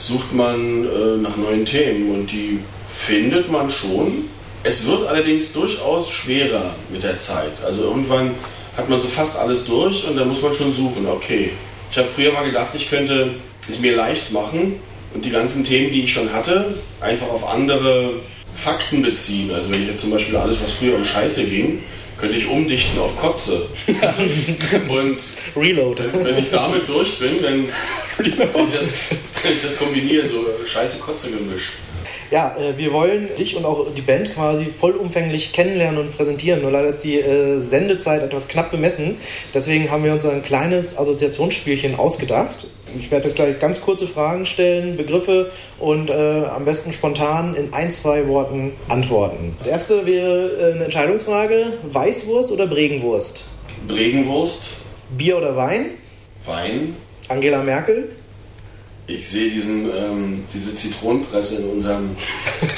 sucht man äh, nach neuen Themen und die findet man schon. Es wird allerdings durchaus schwerer mit der Zeit. Also irgendwann hat man so fast alles durch und dann muss man schon suchen. Okay, ich habe früher mal gedacht, ich könnte es mir leicht machen und die ganzen Themen, die ich schon hatte, einfach auf andere Fakten beziehen. Also wenn ich jetzt zum Beispiel alles, was früher um Scheiße ging, könnte ich umdichten auf Kotze. [LAUGHS] und Reload. wenn ich damit durch bin, dann [LAUGHS] ich das, kann ich das kombinieren, so Scheiße-Kotze-Gemisch. Ja, äh, wir wollen dich und auch die Band quasi vollumfänglich kennenlernen und präsentieren. Nur leider ist die äh, Sendezeit etwas knapp bemessen. Deswegen haben wir uns ein kleines Assoziationsspielchen ausgedacht. Ich werde jetzt gleich ganz kurze Fragen stellen, Begriffe und äh, am besten spontan in ein, zwei Worten antworten. Das erste wäre äh, eine Entscheidungsfrage: Weißwurst oder Bregenwurst? Bregenwurst. Bier oder Wein? Wein. Angela Merkel? Ich sehe diesen, ähm, diese Zitronenpresse in unserem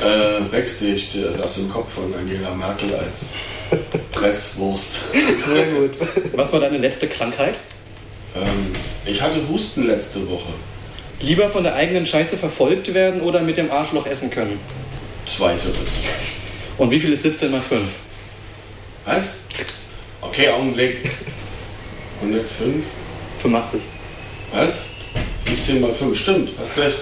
äh, [LAUGHS] Backstage also aus dem Kopf von Angela Merkel als Presswurst. Sehr gut. Was war deine letzte Krankheit? Ähm, ich hatte Husten letzte Woche. Lieber von der eigenen Scheiße verfolgt werden oder mit dem Arschloch essen können? Zweiteres. Und wie viel ist 17 mal 5? Was? Okay, Augenblick. 105? 85. Was? 17 mal 5, stimmt, hast recht.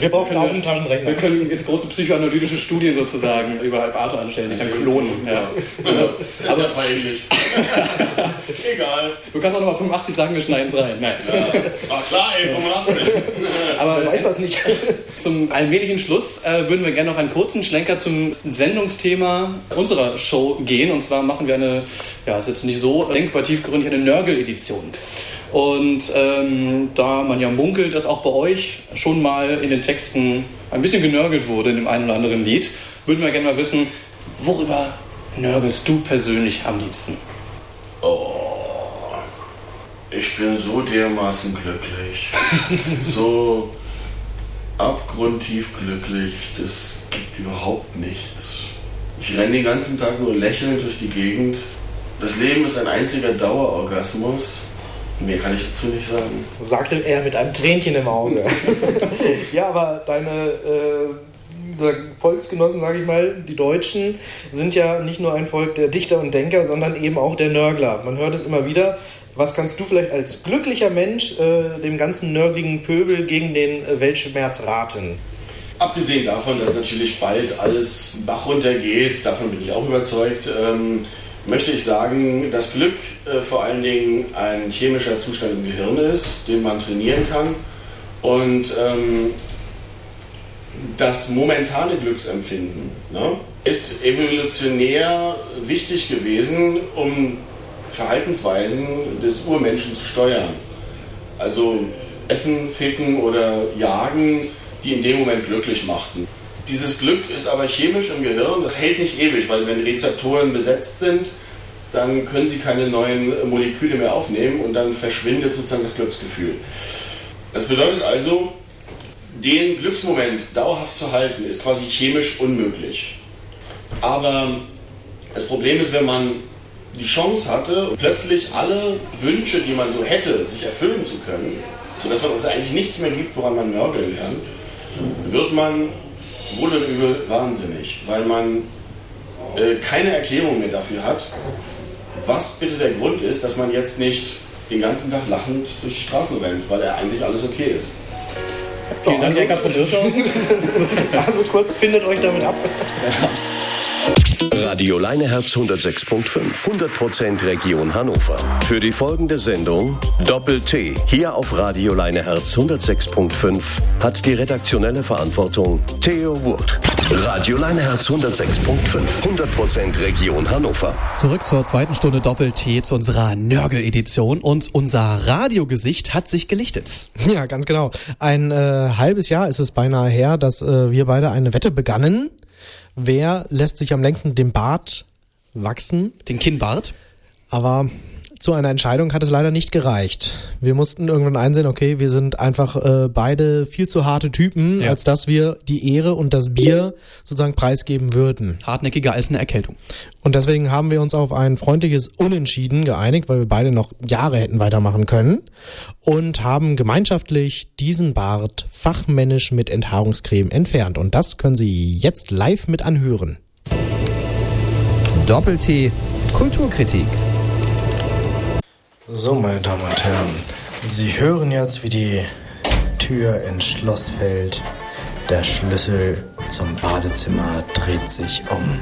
Wir brauchen auch einen Taschenrechner. Wir können jetzt große psychoanalytische Studien sozusagen über Alphato anstellen, sich dann klonen. Ja. Das ist ja peinlich. [LAUGHS] Egal. Du kannst auch nochmal 85 sagen, wir schneiden es rein. Nein. Ja. Ach klar, ey, 85. [LAUGHS] Aber weiß das nicht. [LAUGHS] Zum allmählichen Schluss äh, würden wir gerne noch einen kurzen Schlenker zum Sendungsthema unserer Show gehen. Und zwar machen wir eine, ja, ist jetzt nicht so denkbar tiefgründig, eine Nörgel-Edition. Und ähm, da man ja munkelt, dass auch bei euch schon mal in den Texten ein bisschen genörgelt wurde in dem einen oder anderen Lied, würden wir gerne mal wissen, worüber nörgelst du persönlich am liebsten? Oh, ich bin so dermaßen glücklich. [LAUGHS] so abgrundtief glücklich, das gibt überhaupt nichts. Ich renne den ganzen Tag nur lächelnd durch die Gegend. Das Leben ist ein einziger Dauerorgasmus. Mehr kann ich dazu nicht sagen. Sagte er mit einem Tränchen im Auge. ja, [LAUGHS] aber deine äh, Volksgenossen, sage ich mal, die Deutschen, sind ja nicht nur ein Volk der Dichter und Denker, sondern eben auch der Nörgler. Man hört es immer wieder. Was kannst du vielleicht als glücklicher Mensch äh, dem ganzen nörgligen Pöbel gegen den äh, Weltschmerz raten? Abgesehen davon, dass natürlich bald alles Bach runtergeht, davon bin ich auch überzeugt, ähm, möchte ich sagen, dass Glück äh, vor allen Dingen ein chemischer Zustand im Gehirn ist, den man trainieren kann. Und ähm, das momentane Glücksempfinden ne, ist evolutionär wichtig gewesen, um Verhaltensweisen des Urmenschen zu steuern. Also Essen, Ficken oder Jagen, die in dem Moment glücklich machten. Dieses Glück ist aber chemisch im Gehirn, das hält nicht ewig, weil wenn Rezeptoren besetzt sind, dann können sie keine neuen Moleküle mehr aufnehmen und dann verschwindet sozusagen das Glücksgefühl. Das bedeutet also, den Glücksmoment dauerhaft zu halten, ist quasi chemisch unmöglich. Aber das Problem ist, wenn man die Chance hatte, plötzlich alle Wünsche, die man so hätte, sich erfüllen zu können, sodass man es eigentlich nichts mehr gibt, woran man nörgeln kann, wird man wohl und übel wahnsinnig, weil man äh, keine Erklärung mehr dafür hat, was bitte der Grund ist, dass man jetzt nicht den ganzen Tag lachend durch die Straßen rennt, weil er eigentlich alles okay ist. Vielen Dank, Eckart von Hirschhausen. [LAUGHS] Also kurz, findet euch damit ab. [LAUGHS] Radio Leineherz 106.5, 100% Region Hannover. Für die folgende Sendung Doppel-T, hier auf Radio Leineherz 106.5, hat die redaktionelle Verantwortung Theo Wurt. Radio Leineherz 106.5, 100% Region Hannover. Zurück zur zweiten Stunde Doppel-T zu unserer Nörgel-Edition und unser Radiogesicht hat sich gelichtet. Ja, ganz genau. Ein äh, halbes Jahr ist es beinahe her, dass äh, wir beide eine Wette begannen. Wer lässt sich am längsten den Bart wachsen? Den Kinnbart? Aber zu einer Entscheidung hat es leider nicht gereicht. Wir mussten irgendwann einsehen, okay, wir sind einfach äh, beide viel zu harte Typen, Ja. als dass wir die Ehre und das Bier sozusagen preisgeben würden. Hartnäckiger als eine Erkältung. Und deswegen haben wir uns auf ein freundliches Unentschieden geeinigt, weil wir beide noch Jahre hätten weitermachen können und haben gemeinschaftlich diesen Bart fachmännisch mit Enthaarungscreme entfernt. Und das können Sie jetzt live mit anhören. Doppel-T Kulturkritik. So, meine Damen und Herren, Sie hören jetzt, wie die Tür ins Schloss fällt. Der Schlüssel zum Badezimmer dreht sich um.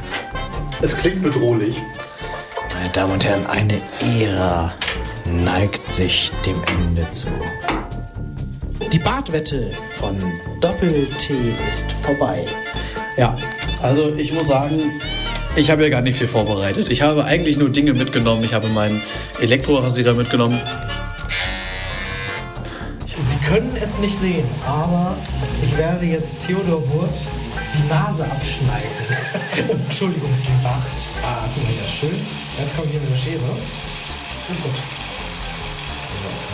Es klingt bedrohlich. Meine Damen und Herren, eine Ära neigt sich dem Ende zu. Die Badwette von Doppel-T ist vorbei. Ja, also ich muss sagen, ich habe ja gar nicht viel vorbereitet. Ich habe eigentlich nur Dinge mitgenommen. Ich habe meinen Elektrorasierer mitgenommen. Sie können es nicht sehen, aber ich werde jetzt Theodor Wurt die Nase abschneiden. [LAUGHS] Entschuldigung, die. Ah, guck mal, ist schön. Jetzt komme ich hier mit der Schere. Und gut.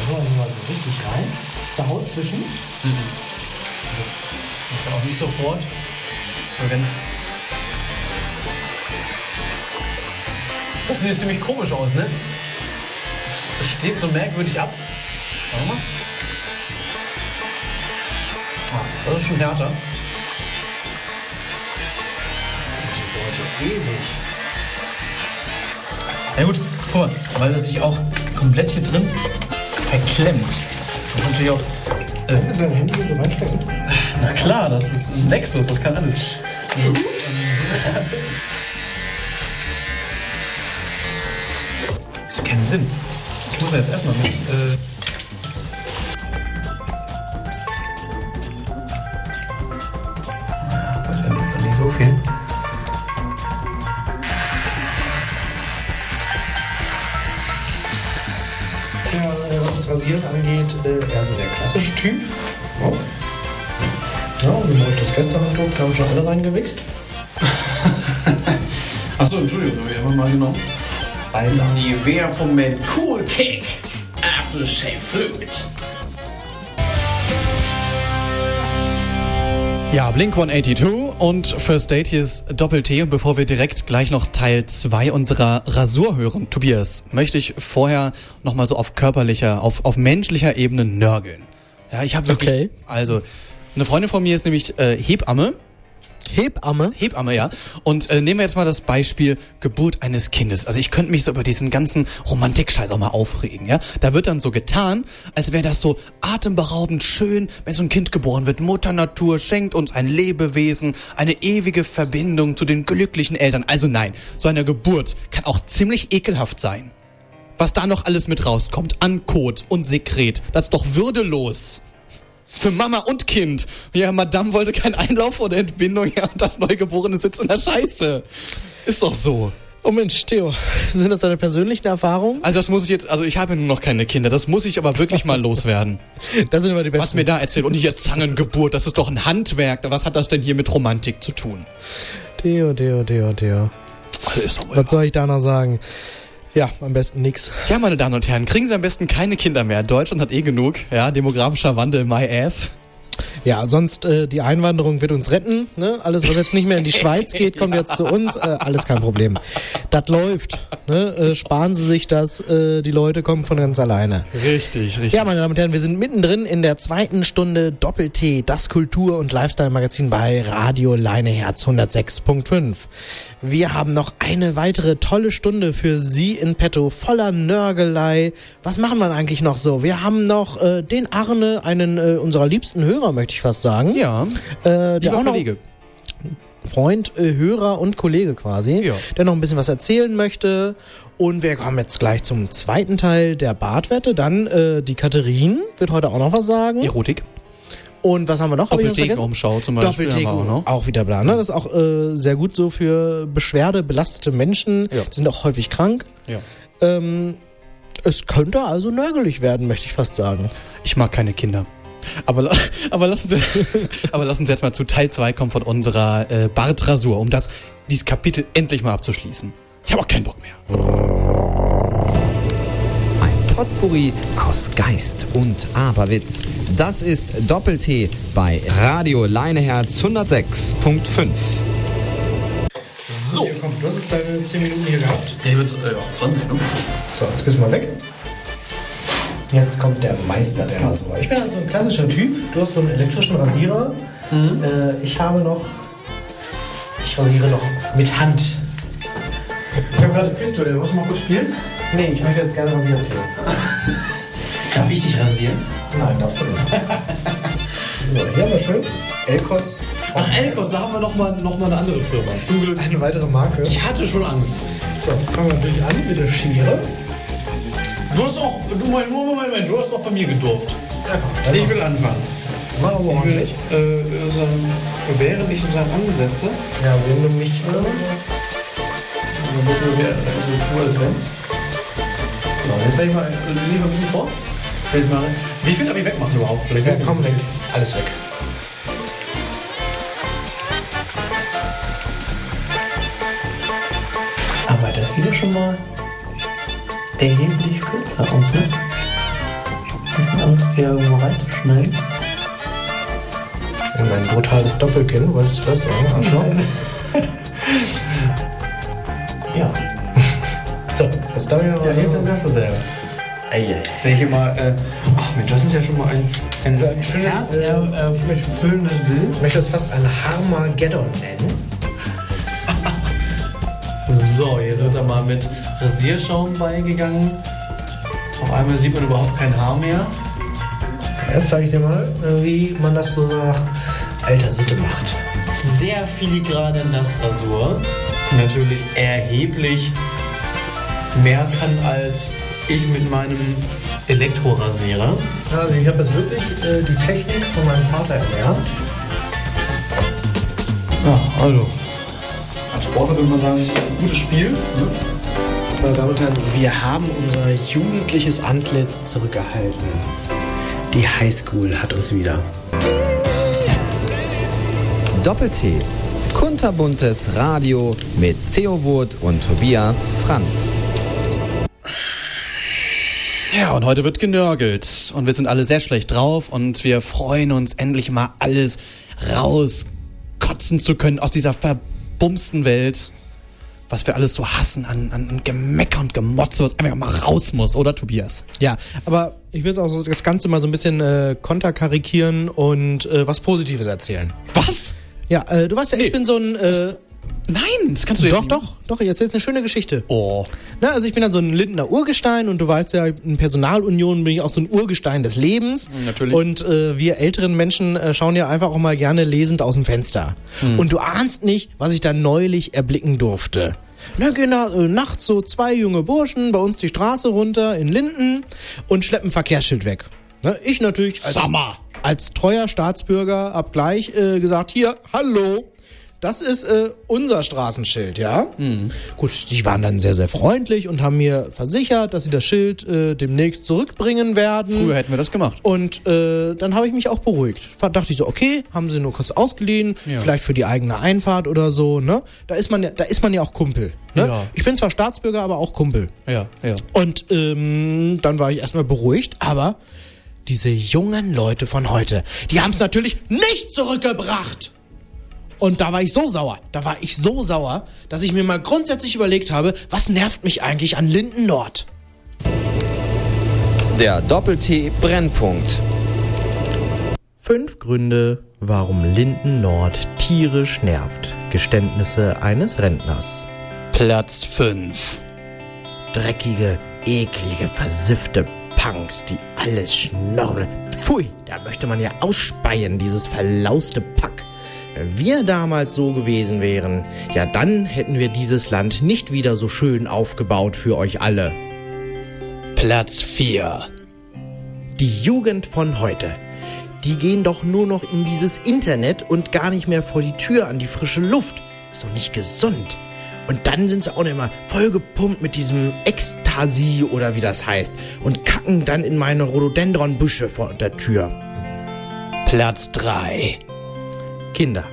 So, wir mal so richtig rein. da Haut zwischen? Das auch nicht sofort. So ganz Das sieht jetzt ziemlich komisch aus, ne? Das steht so merkwürdig ab. Warte mal. Ah, das ist schon härter. Ja gut, guck mal, weil das sich auch komplett hier drin verklemmt. Das ist natürlich auch. Äh, dein Handy so reinstecken? Na klar, das ist ein Nexus, das kann alles. Das ist, ähm, keinen Sinn. Ich muss ja jetzt erstmal mit. Äh, das ist ja nicht so viel. Ja, äh, was das Rasieren angeht, äh, eher so der klassische Typ. Ja, ja und wie ich das gestern anguckt, haben schon alle reingewichst. [LAUGHS] Achso, Entschuldigung, habe ich einfach mal genommen. Also. Nivea vom Med Cool Kick Aftershave Fluid. Ja, Blink 182 und First Date hier ist Doppel-T. Und bevor wir direkt gleich noch Teil 2 unserer Rasur hören, Tobias, möchte ich vorher nochmal so auf körperlicher, auf, auf menschlicher Ebene nörgeln. Ja, ich habe wirklich. Okay. Also, eine Freundin von mir ist nämlich äh, Hebamme. Hebamme? Hebamme, ja. Und äh, nehmen wir jetzt mal das Beispiel Geburt eines Kindes. Also ich könnte mich so über diesen ganzen Romantikscheiß auch mal aufregen, ja. Da wird dann so getan, als wäre das so atemberaubend schön, wenn so ein Kind geboren wird. Mutter Natur schenkt uns ein Lebewesen, eine ewige Verbindung zu den glücklichen Eltern. Also nein, so eine Geburt kann auch ziemlich ekelhaft sein. Was da noch alles mit rauskommt an Kot und Sekret, das ist doch würdelos. Für Mama und Kind. Ja, Madame wollte keinen Einlauf oder Entbindung, ja, und das Neugeborene sitzt in der Scheiße. Ist doch so. Oh Mensch, Theo, sind das deine persönlichen Erfahrungen? Also das muss ich jetzt, also ich habe ja nur noch keine Kinder, das muss ich aber wirklich mal loswerden. [LAUGHS] Das sind immer die besten. Was mir da erzählt. Und nicht jetzt Zangengeburt, das ist doch ein Handwerk. Was hat das denn hier mit Romantik zu tun? Theo, Theo, Theo, Theo. Wohl Was soll ich da noch sagen? Ja, am besten nix. Ja, meine Damen und Herren, kriegen Sie am besten keine Kinder mehr. Deutschland hat eh genug. Ja, demografischer Wandel, my ass. Ja, sonst äh, die Einwanderung wird uns retten. Ne? Alles, was jetzt nicht mehr in die Schweiz geht, kommt jetzt zu uns. Äh, alles kein Problem. Das läuft. Ne? Äh, sparen Sie sich das. Äh, die Leute kommen von ganz alleine. Richtig, richtig. Ja, meine Damen und Herren, wir sind mittendrin in der zweiten Stunde Doppel-T, das Kultur- und Lifestyle-Magazin bei Radio Leineherz 106.5. Wir haben noch eine weitere tolle Stunde für Sie in petto, voller Nörgelei. Was machen wir eigentlich noch so? Wir haben noch äh, den Arne, einen äh, unserer liebsten Hörer, möchte ich fast sagen. Ja, äh, der auch noch Kollege. Freund, äh, Hörer und Kollege quasi, Ja. der noch ein bisschen was erzählen möchte. Und wir kommen jetzt gleich zum zweiten Teil der Bartwette. Dann äh, die Katharin wird heute auch noch was sagen. Erotik. Und was haben wir noch? Doppeltheken-Umschau zum Beispiel. Doppeltheken auch auch wieder bla. Ne? Das ist auch äh, sehr gut so für beschwerdebelastete Menschen. Ja. Die sind auch häufig krank. Ja. Ähm, es könnte also nörgelig werden, möchte ich fast sagen. Ich mag keine Kinder. Aber, [LAUGHS] aber, lass uns, [LAUGHS] aber lass uns jetzt mal zu Teil 2 kommen von unserer äh, Bartrasur, um das, dieses Kapitel endlich mal abzuschließen. Ich habe auch keinen Bock mehr. Potpourri aus Geist und Aberwitz. Das ist Doppel-T bei Radio Leineherz 106.5. So, komm, du hast jetzt deine 10 Minuten hier gehabt. Ja, wird äh, 20, ne? So, jetzt gehst du mal weg. Jetzt kommt der Meister der Rasur. Ich bin halt so ein klassischer Typ. Du hast so einen elektrischen Rasierer. Äh, ich habe noch. Ich rasiere noch mit Hand. Jetzt, ich habe gerade. Wollen wir mal kurz spielen? Nee, ich möchte jetzt gerne rasieren. [LAUGHS] Darf ich dich rasieren? Nein, darfst du nicht. [LAUGHS] so, hier haben wir schön. Elkos. Ach, Elkos, da haben wir nochmal noch mal eine andere Firma. Zum Glück. Eine weitere Marke. Ich hatte schon Angst. So, fangen wir natürlich an mit der Schere. Du hast auch, du mein, Moment, Moment, du hast doch bei mir gedurft. Ja, komm, Ich will anfangen. Machen wir Ich will, äh, so, während ich sozusagen ansetze, Ja, wenn du mich. Äh, damit du mir so tue, als wenn. So, jetzt werde ich mal äh, lieber ein bisschen vor. Mal, wie viel darf ich wegmachen überhaupt? Vielleicht ja, komm weg. Alles weg. Aber das sieht ja schon mal erheblich kürzer aus, ne? Angst, hier irgendwo reinzuschneiden? In mein brutales Doppelkinn, wolltest du das sagen, Arschloch? [LAUGHS] Ja. Ich noch Ja, jetzt sagst du selber. Eieiei. Wenn ich immer, äh, ach Mensch, das ist ja schon mal ein, ein, ein schönes, herzerfüllendes Bild. Ich möchte das fast ein Harmageddon nennen. [LAUGHS] So, jetzt wird er mal mit Rasierschaum beigegangen. Auf einmal sieht man überhaupt kein Haar mehr. Jetzt zeige ich dir mal, äh, wie man das so nach alter Sitte macht. Sehr filigran in das Rasur. Natürlich erheblich mehr kann als ich mit meinem Elektrorasierer. Also ich habe jetzt wirklich äh, die Technik von meinem Vater erlernt. Ja, also. Als Sportler würde man sagen, ein gutes Spiel. Ne? Meine Damen und Herren, wir haben unser jugendliches Antlitz zurückgehalten. Die Highschool hat uns wieder. Doppel-T. Kunterbuntes Radio mit Theo Wurt und Tobias Franz. Ja, und heute wird genörgelt. Und wir sind alle sehr schlecht drauf und wir freuen uns endlich mal alles rauskotzen zu können aus dieser verbumsten Welt. Was wir alles so hassen an, an an Gemecker und Gemotze, was einfach mal raus muss, oder Tobias? Ja, aber ich will auch das Ganze mal so ein bisschen äh, konterkarikieren und äh, was Positives erzählen. Was? Ja, äh, du weißt ja, ich bin so ein. Äh, Nein, das kannst du Doch, jetzt doch, doch, ich erzähl's eine schöne Geschichte. Oh. Na, also ich bin dann so ein Lindener Urgestein und du weißt ja, in Personalunion bin ich auch so ein Urgestein des Lebens. Natürlich. Und äh, wir älteren Menschen äh, schauen ja einfach auch mal gerne lesend aus dem Fenster. Hm. Und du ahnst nicht, was ich da neulich erblicken durfte. Na, gehen da äh, nachts so zwei junge Burschen bei uns die Straße runter in Linden und schleppen Verkehrsschild weg. Ne, ich natürlich als, Sommer. als treuer Staatsbürger hab gleich äh, gesagt, hier, hallo, das ist äh, unser Straßenschild, ja? Gut, die waren dann sehr, sehr freundlich und haben mir versichert, dass sie das Schild äh, demnächst zurückbringen werden. Früher hätten wir das gemacht. Und äh, dann habe ich mich auch beruhigt. Da dachte ich so, okay, haben sie nur kurz ausgeliehen, Ja. vielleicht für die eigene Einfahrt oder so, ne? Da ist man ja, da ist man ja auch Kumpel. Ne? Ja. Ich bin zwar Staatsbürger, aber auch Kumpel. Ja, ja. Und ähm, dann war ich erstmal beruhigt, aber diese jungen Leute von heute, die haben es natürlich nicht zurückgebracht. Und da war ich so sauer, da war ich so sauer, dass ich mir mal grundsätzlich überlegt habe, was nervt mich eigentlich an Linden Nord? Der Doppel-T Brennpunkt. Fünf Gründe, warum Linden Nord tierisch nervt. Geständnisse eines Rentners. Platz 5. Dreckige, eklige, versiffte Punks, die alles schnorren. Pfui, da möchte man ja ausspeien, dieses verlauste Pack. Wenn wir damals so gewesen wären, ja dann hätten wir dieses Land nicht wieder so schön aufgebaut für euch alle. Platz 4. Die Jugend von heute. Die gehen doch nur noch in dieses Internet und gar nicht mehr vor die Tür an die frische Luft. Ist doch nicht gesund. Und dann sind sie auch noch immer vollgepumpt mit diesem Ekstasi oder wie das heißt und kacken dann in meine Rhododendronbüsche vor der Tür. Platz 3. Kinder.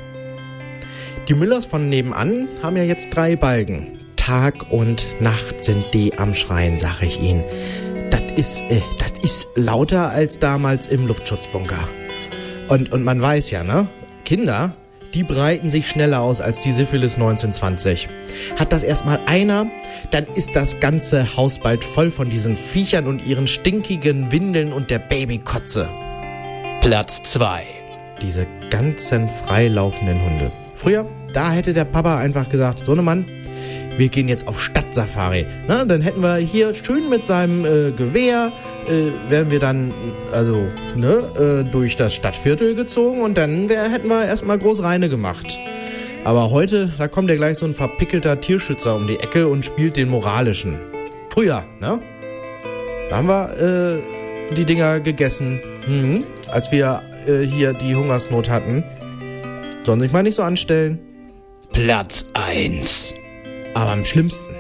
Die Müllers von nebenan haben ja jetzt drei Balken. Tag und Nacht sind die am Schreien, sag ich Ihnen. Das ist, äh, das ist lauter als damals im Luftschutzbunker. Und, und man weiß ja, ne? Kinder, die breiten sich schneller aus als die Syphilis 1920. Hat das erstmal einer, dann ist das ganze Haus bald voll von diesen Viechern und ihren stinkigen Windeln und der Babykotze. Platz 2. Diese ganzen freilaufenden Hunde. Früher, da hätte der Papa einfach gesagt, so ne Mann, wir gehen jetzt auf Stadtsafari. Na, dann hätten wir hier schön mit seinem äh, Gewehr, äh, wären wir dann, also, ne, äh, durch das Stadtviertel gezogen und dann wär, hätten wir erstmal groß Reine gemacht. Aber heute, da kommt ja gleich so ein verpickelter Tierschützer um die Ecke und spielt den moralischen. Früher, ne? Da haben wir äh, die Dinger gegessen, mhm, als wir äh, hier die Hungersnot hatten. Sollen sich mal nicht so anstellen. Platz 1. Aber am schlimmsten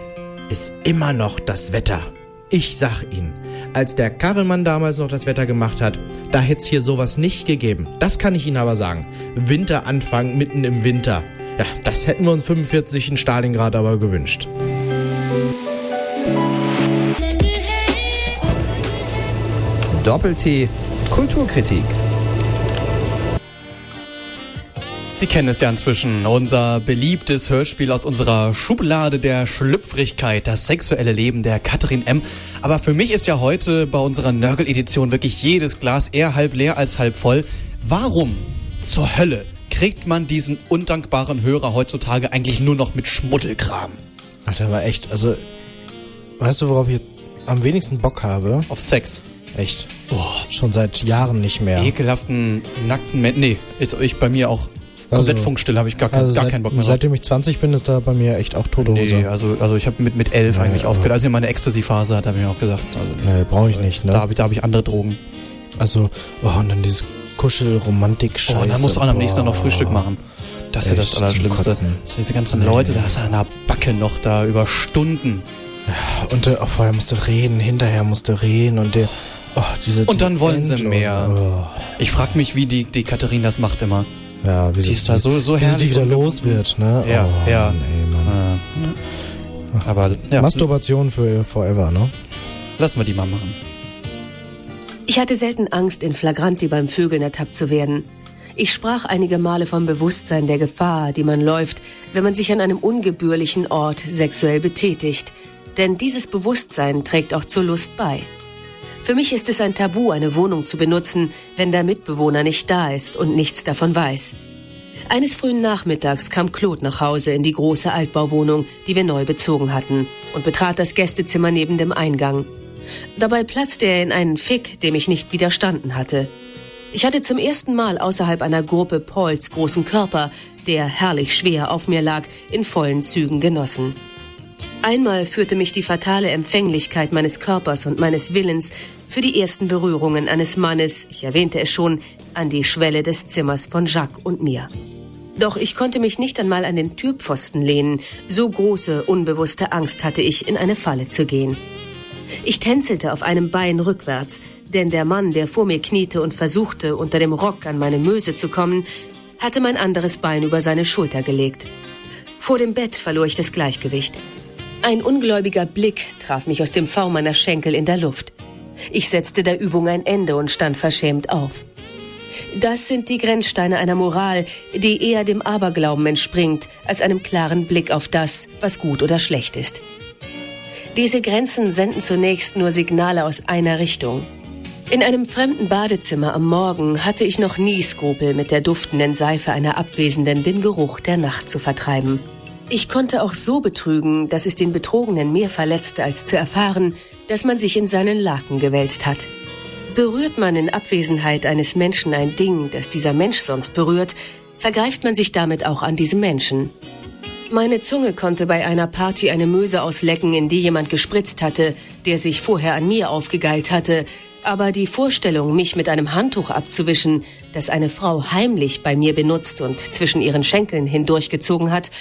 ist immer noch das Wetter. Ich sag Ihnen, als der Karelmann damals noch das Wetter gemacht hat, da hätte es hier sowas nicht gegeben. Das kann ich Ihnen aber sagen. Winteranfang mitten im Winter. Ja, das hätten wir uns 45 in Stalingrad aber gewünscht. Doppel-T Kulturkritik. Sie kennen es ja inzwischen, unser beliebtes Hörspiel aus unserer Schublade der Schlüpfrigkeit, das sexuelle Leben der Katrin M. Aber für mich ist ja heute bei unserer Nörgel-Edition wirklich jedes Glas eher halb leer als halb voll. Warum zur Hölle kriegt man diesen undankbaren Hörer heutzutage eigentlich nur noch mit Schmuddelkram? Alter, aber echt, also, weißt du, worauf ich jetzt am wenigsten Bock habe? Auf Sex. Echt. Schon seit Jahren nicht mehr. Ekelhaften, nackten Menschen. Nee, jetzt ich bei mir auch komplett Also- funkstill, habe ich gar, Also gar seit, keinen Bock mehr. Seitdem ich 20 bin, ist da bei mir echt auch tote Hose. Nee, also, also ich habe mit, mit elf Nee, eigentlich aufgehört. Als ich meine Ecstasy-Phase hatte, habe ich mir auch gesagt. Also, Nee, brauche ich nicht, ne? Da habe ich, da hab ich andere Drogen. Also, oh, und dann dieses Kuschel-Romantik-Scheiße. Oh, und dann musst du auch am nächsten Tag noch. Frühstück machen. Das ist ja das Allerschlimmste. Das sind diese ganzen Nee. Leute, da hast du an der Backe noch da über Stunden. Und äh, auch vorher musste reden, hinterher musste reden und der, oh, diese Und dann wollen sie endlose- mehr. Ich frag mich, wie die, die Katharina das macht immer. Ja, wie Die ist da so, so wie sie herrlich. die wieder los wird, ne? Ja, oh, ja. Mann, ey, Mann. Äh, aber ja, Masturbation für forever, ne? lassen wir die mal machen. Ich hatte selten Angst, in Flagranti beim Vögeln ertappt zu werden. Ich sprach einige Male vom Bewusstsein der Gefahr, die man läuft, wenn man sich an einem ungebührlichen Ort sexuell betätigt. Denn dieses Bewusstsein trägt auch zur Lust bei. Für mich ist es ein Tabu, eine Wohnung zu benutzen, wenn der Mitbewohner nicht da ist und nichts davon weiß. Eines frühen Nachmittags kam Claude nach Hause in die große Altbauwohnung, die wir neu bezogen hatten, und betrat das Gästezimmer neben dem Eingang. Dabei platzte er in einen Fick, dem ich nicht widerstanden hatte. Ich hatte zum ersten Mal außerhalb einer Gruppe Pauls großen Körper, der herrlich schwer auf mir lag, in vollen Zügen genossen. Einmal führte mich die fatale Empfänglichkeit meines Körpers und meines Willens für die ersten Berührungen eines Mannes, ich erwähnte es schon, an die Schwelle des Zimmers von Jacques und mir. Doch ich konnte mich nicht einmal an den Türpfosten lehnen, so große, unbewusste Angst hatte ich, in eine Falle zu gehen. Ich tänzelte auf einem Bein rückwärts, denn der Mann, der vor mir kniete und versuchte, unter dem Rock an meine Möse zu kommen, hatte mein anderes Bein über seine Schulter gelegt. Vor dem Bett verlor ich das Gleichgewicht. Ein ungläubiger Blick traf mich aus dem V meiner Schenkel in der Luft. Ich setzte der Übung ein Ende und stand verschämt auf. Das sind die Grenzsteine einer Moral, die eher dem Aberglauben entspringt, als einem klaren Blick auf das, was gut oder schlecht ist. Diese Grenzen senden zunächst nur Signale aus einer Richtung. In einem fremden Badezimmer am Morgen hatte ich noch nie Skrupel, mit der duftenden Seife einer Abwesenden den Geruch der Nacht zu vertreiben. Ich konnte auch so betrügen, dass es den Betrogenen mehr verletzte, als zu erfahren, dass man sich in seinen Laken gewälzt hat. Berührt man in Abwesenheit eines Menschen ein Ding, das dieser Mensch sonst berührt, vergreift man sich damit auch an diesem Menschen. Meine Zunge konnte bei einer Party eine Möse auslecken, in die jemand gespritzt hatte, der sich vorher an mir aufgegeilt hatte, aber die Vorstellung, mich mit einem Handtuch abzuwischen, das eine Frau heimlich bei mir benutzt und zwischen ihren Schenkeln hindurchgezogen hat,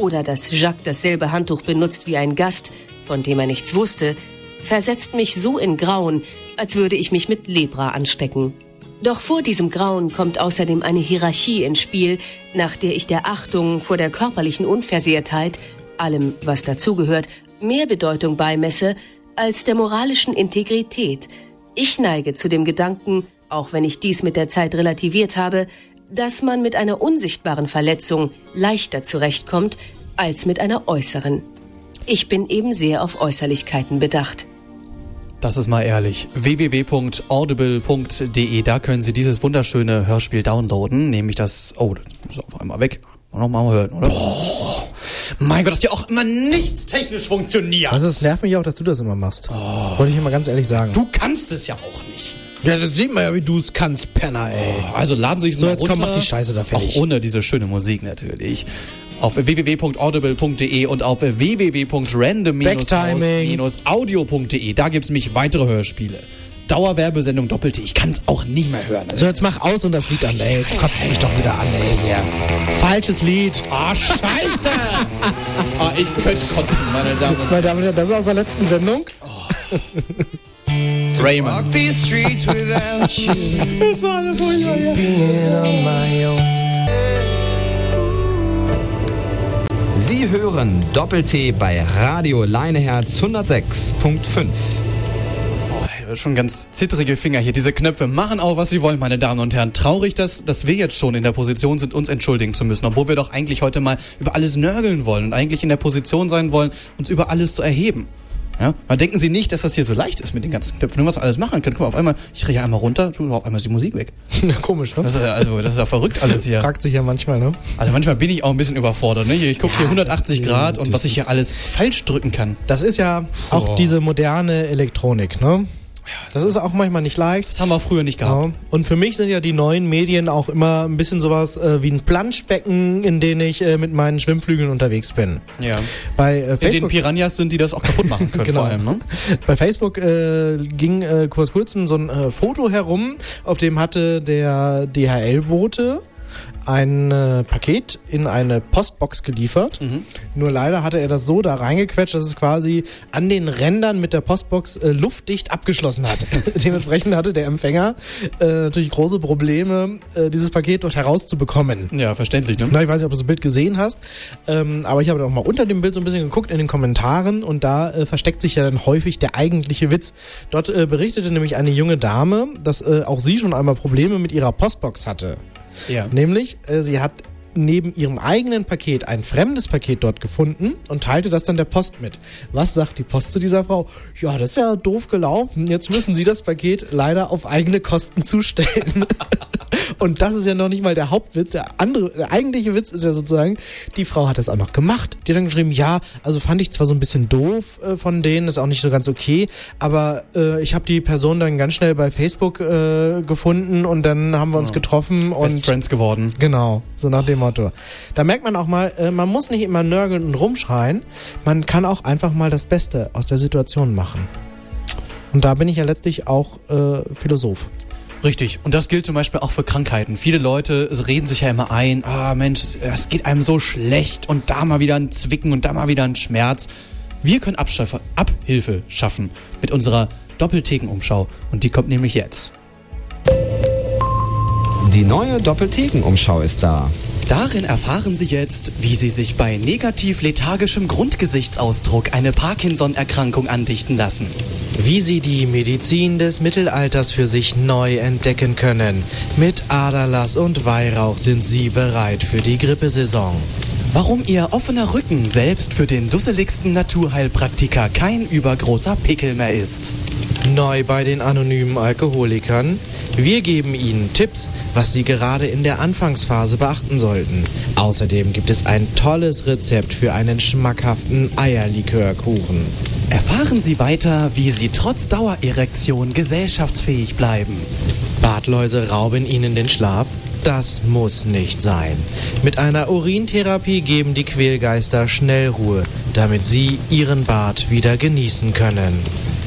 oder dass Jacques dasselbe Handtuch benutzt wie ein Gast, von dem er nichts wusste, versetzt mich so in Grauen, als würde ich mich mit Lepra anstecken. Doch vor diesem Grauen kommt außerdem eine Hierarchie ins Spiel, nach der ich der Achtung vor der körperlichen Unversehrtheit, allem, was dazugehört, mehr Bedeutung beimesse als der moralischen Integrität. Ich neige zu dem Gedanken, auch wenn ich dies mit der Zeit relativiert habe, dass man mit einer unsichtbaren Verletzung leichter zurechtkommt als mit einer äußeren. Ich bin eben sehr auf Äußerlichkeiten bedacht. Das ist mal ehrlich. www.audible.de, da können Sie dieses wunderschöne Hörspiel downloaden, nämlich das, oh, das ist auf einmal weg. Noch mal hören, oder? Boah. Mein Gott, dass hier auch immer nichts technisch funktioniert. Also es nervt mich auch, dass du das immer machst. Wollte ich immer ganz ehrlich sagen. Du kannst es ja auch nicht. Ja, das sieht man ja, wie du es kannst, Penner, ey. Also laden Sie sich So, mal jetzt runter. komm, mach die Scheiße da fertig. Auch ohne diese schöne Musik natürlich. Auf www.audible.de und auf www.random-audio.de. Da gibt's mich weitere Hörspiele. Dauerwerbesendung Doppelte. Ich kann's auch nicht mehr hören. So, jetzt mach aus und das Lied an, ey. Jetzt kotzt mich doch wieder an, ey. Falsches Lied. Ah, scheiße! ah, ich könnte kotzen, meine Damen und Meine Damen und Herren, das ist aus der letzten Sendung. Raymond. [LAUGHS] Das war eine furchtbar, ja. Sie hören Doppel-T bei Radio Leineherz 106.5. äh, schon ganz zittrige Finger hier. Diese Knöpfe machen auch, was sie wollen, meine Damen und Herren. Traurig, dass, dass wir jetzt schon in der Position sind, uns entschuldigen zu müssen, obwohl wir doch eigentlich heute mal über alles nörgeln wollen und eigentlich in der Position sein wollen, uns über alles zu erheben. Ja, weil denken Sie nicht, dass das hier so leicht ist mit den ganzen Knöpfen, nur was alles machen können. Guck mal, auf einmal, ich drehe einmal runter, tu auf einmal ist die Musik weg. Komisch, ne? Das ist, ja- also, das ist ja verrückt alles hier. Fragt sich ja manchmal, ne? Also manchmal bin ich auch ein bisschen überfordert. Ne? Ich gucke hier 180 das- Grad und was ich hier alles falsch drücken kann. Das ist ja auch Boah. diese moderne Elektronik, ne? Das ist auch manchmal nicht leicht. Das haben wir früher nicht gehabt. Ja. Und für mich sind ja die neuen Medien auch immer ein bisschen sowas äh, wie ein Planschbecken, in dem ich äh, mit meinen Schwimmflügeln unterwegs bin. Ja. Bei äh, In den Piranhas sind, die das auch kaputt machen können [LAUGHS] Genau. vor allem. Ne? Bei Facebook äh, ging äh, kurz kurzem so ein äh, Foto herum, auf dem hatte der DHL-Bote ein äh, Paket in eine Postbox geliefert. Mhm. Nur leider hatte er das so da reingequetscht, dass es quasi an den Rändern mit der Postbox äh, luftdicht abgeschlossen hat. [LAUGHS] Dementsprechend hatte der Empfänger äh, natürlich große Probleme, äh, dieses Paket dort herauszubekommen. Ja, verständlich. Ne? Na, ich weiß nicht, ob du das Bild gesehen hast, ähm, aber ich habe auch mal unter dem Bild so ein bisschen geguckt in den Kommentaren und da äh, versteckt sich ja dann häufig der eigentliche Witz. Dort äh, berichtete nämlich eine junge Dame, dass auch sie schon einmal Probleme mit ihrer Postbox hatte. Ja. Nämlich, äh, sie hat neben ihrem eigenen Paket ein fremdes Paket dort gefunden und teilte das dann der Post mit. Was sagt die Post zu dieser Frau? Ja, das ist ja doof gelaufen. Jetzt müssen sie das Paket leider auf eigene Kosten zustellen. [LAUGHS] Und das ist ja noch nicht mal der Hauptwitz. Der andere, der eigentliche Witz ist ja sozusagen, die Frau hat das auch noch gemacht. Die hat dann geschrieben, ja, also fand ich zwar so ein bisschen doof äh, von denen, ist auch nicht so ganz okay, aber äh, ich habe die Person dann ganz schnell bei Facebook äh, gefunden und dann haben wir uns getroffen und Best Friends geworden. Genau, so nach dem Motto. Da merkt man auch mal, äh, man muss nicht immer nörgeln und rumschreien, man kann auch einfach mal das Beste aus der Situation machen. Und da bin ich ja letztlich auch äh, Philosoph. Richtig. Und das gilt zum Beispiel auch für Krankheiten. Viele Leute reden sich ja immer ein, ah Mensch, es geht einem so schlecht und da mal wieder ein Zwicken und da mal wieder ein Schmerz. Wir können Abschaffe, Abhilfe schaffen mit unserer Doppelthekenumschau. Und die kommt nämlich jetzt. Die neue Doppelthekenumschau ist da. Darin erfahren Sie jetzt, wie Sie sich bei negativ-lethargischem Grundgesichtsausdruck eine Parkinson-Erkrankung andichten lassen. Wie Sie die Medizin des Mittelalters für sich neu entdecken können. Mit Aderlass und Weihrauch sind Sie bereit für die Grippesaison. Warum Ihr offener Rücken selbst für den dusseligsten Naturheilpraktiker kein übergroßer Pickel mehr ist. Neu bei den anonymen Alkoholikern. Wir geben Ihnen Tipps, was Sie gerade in der Anfangsphase beachten sollten. Außerdem gibt es ein tolles Rezept für einen schmackhaften Eierlikörkuchen. Erfahren Sie weiter, wie Sie trotz Dauererektion gesellschaftsfähig bleiben. Bartläuse rauben Ihnen den Schlaf? Das muss nicht sein. Mit einer Urintherapie geben die Quälgeister schnell Ruhe, damit Sie Ihren Bart wieder genießen können.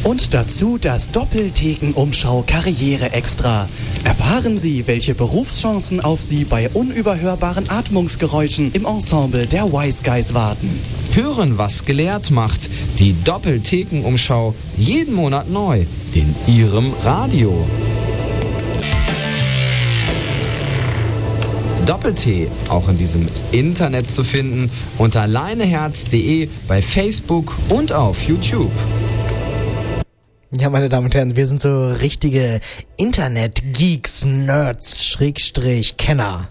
Und dazu das Doppeltheken-Umschau Karriere Extra. Erfahren Sie, welche Berufschancen auf Sie bei unüberhörbaren Atmungsgeräuschen im Ensemble der Wise Guys warten. Hören, was gelehrt macht. Die Doppelthekenumschau jeden Monat neu in Ihrem Radio. Doppel-T auch in diesem Internet zu finden unter leineherz.de bei Facebook und auf YouTube. Ja, meine Damen und Herren, wir sind so richtige Internet-Geeks, Nerds, Schrägstrich, Kenner.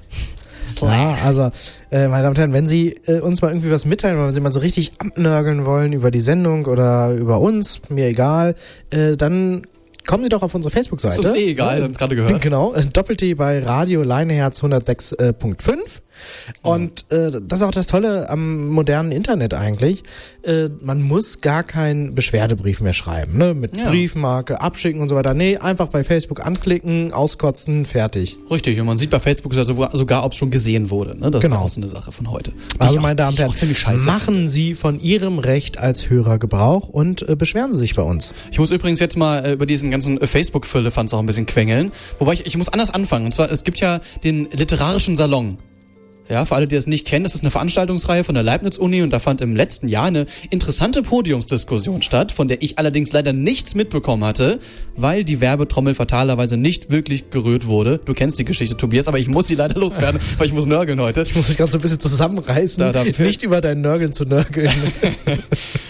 Ja, also, äh, meine Damen und Herren, wenn Sie äh, uns mal irgendwie was mitteilen wollen, wenn Sie mal so richtig abnörgeln wollen über die Sendung oder über uns, mir egal, äh, dann kommen Sie doch auf unsere Facebook-Seite. Ist uns eh egal, wir haben's gerade gehört. [LAUGHS] Genau, äh, Doppel-T bei Radio Leineherz 106.5. Und äh, das ist auch das Tolle am modernen Internet eigentlich. Äh, man muss gar keinen Beschwerdebrief mehr schreiben, ne? Mit Ja. Briefmarke, abschicken und so weiter. Nee, einfach bei Facebook anklicken, auskotzen, fertig. Richtig, und man sieht bei Facebook sogar, ob es schon gesehen wurde. Ne? Das Genau. ist auch so eine Sache von heute. Also, meine Damen und Herren, machen Sie von Ihrem Recht als Hörer Gebrauch und äh, beschweren Sie sich bei uns. Ich muss übrigens jetzt mal äh, über diesen ganzen äh, Facebook-Fülle-Fans auch ein bisschen quengeln. Wobei ich, ich muss anders anfangen. Und zwar, es gibt ja den literarischen Salon. Ja, für alle, die das nicht kennen, das ist eine Veranstaltungsreihe von der Leibniz-Uni und da fand im letzten Jahr eine interessante Podiumsdiskussion statt, von der ich allerdings leider nichts mitbekommen hatte, weil die Werbetrommel fatalerweise nicht wirklich gerührt wurde. Du kennst die Geschichte, Tobias, aber ich muss sie leider loswerden, [LAUGHS] weil ich muss nörgeln heute. Ich muss mich gerade so ein bisschen zusammenreißen, Da- da- [LAUGHS] nicht über dein Nörgeln zu nörgeln. [LAUGHS]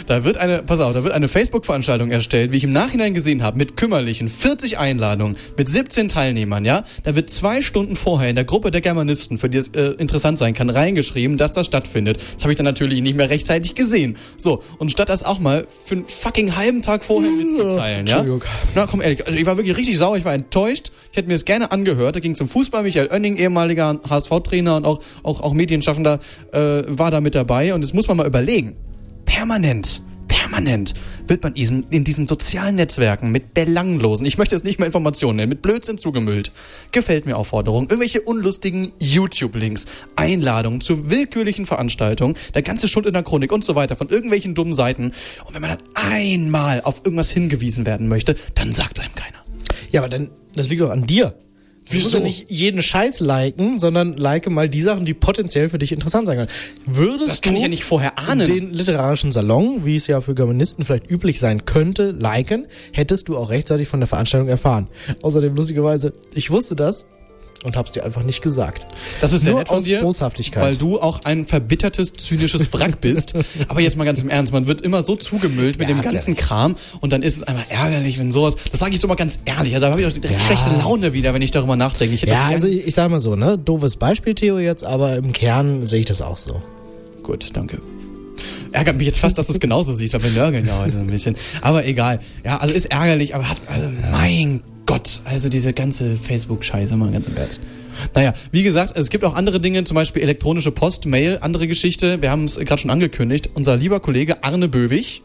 Da wird eine, pass auf, da wird eine Facebook-Veranstaltung erstellt, wie ich im Nachhinein gesehen habe, mit kümmerlichen 40 Einladungen, mit 17 Teilnehmern, ja. Da wird zwei Stunden vorher in der Gruppe der Germanisten, für die es äh, interessant sein kann, reingeschrieben, dass das stattfindet. Das habe ich dann natürlich nicht mehr rechtzeitig gesehen. So, und statt das auch mal für einen fucking halben Tag vorher mitzuteilen, ja. Entschuldigung. Na komm ehrlich, also ich war wirklich richtig sauer, ich war enttäuscht. Ich hätte mir das gerne angehört. Da ging es zum Fußball. Michael Oenning, ehemaliger HSV-Trainer und auch, auch, auch Medienschaffender, äh, war da mit dabei. Und das muss man mal überlegen. Permanent, permanent wird man in diesen sozialen Netzwerken mit belanglosen, ich möchte es nicht mehr Informationen nennen, mit Blödsinn zugemüllt. Gefällt mir Aufforderungen, irgendwelche unlustigen YouTube-Links, Einladungen zu willkürlichen Veranstaltungen, der ganze Schund in der Chronik und so weiter von irgendwelchen dummen Seiten. Und wenn man dann einmal auf irgendwas hingewiesen werden möchte, dann sagt einem keiner. Ja, aber dann, das liegt doch an dir. Du musst Wieso? ja nicht jeden Scheiß liken, sondern like mal die Sachen, die potenziell für dich interessant sein können. Würdest Das kann du ich ja nicht vorher ahnen. den literarischen Salon, wie es ja für Germanisten vielleicht üblich sein könnte, liken, hättest du auch rechtzeitig von der Veranstaltung erfahren. Außerdem lustigerweise, ich wusste das und hab's dir einfach nicht gesagt. Das ist sehr Nur nett von aus dir, Boshaftigkeit. weil du auch ein verbittertes, zynisches Wrack bist. [LAUGHS] Aber jetzt mal ganz im Ernst, man wird immer so zugemüllt mit Ja, dem ja ganzen Kram und dann ist es einfach ärgerlich, wenn sowas, das sage ich so mal ganz ehrlich, also da habe ich auch direkt schlechte Laune wieder, wenn ich darüber nachdenke. Ich Ja, also ich, ich sag mal so, ne, doofes Beispiel, Theo, jetzt, aber im Kern sehe ich das auch so. Gut, danke. Ärgert mich jetzt fast, dass du es genauso siehst, aber wir nörgeln ja heute ein bisschen. Aber egal. Ja, also ist ärgerlich, aber hat, also mein Gott, also diese ganze Facebook-Scheiße mal ganz im Ernst. Naja, wie gesagt, es gibt auch andere Dinge, zum Beispiel elektronische Post, Mail, andere Geschichte. Wir haben es gerade schon angekündigt. Unser lieber Kollege Arne Böwig,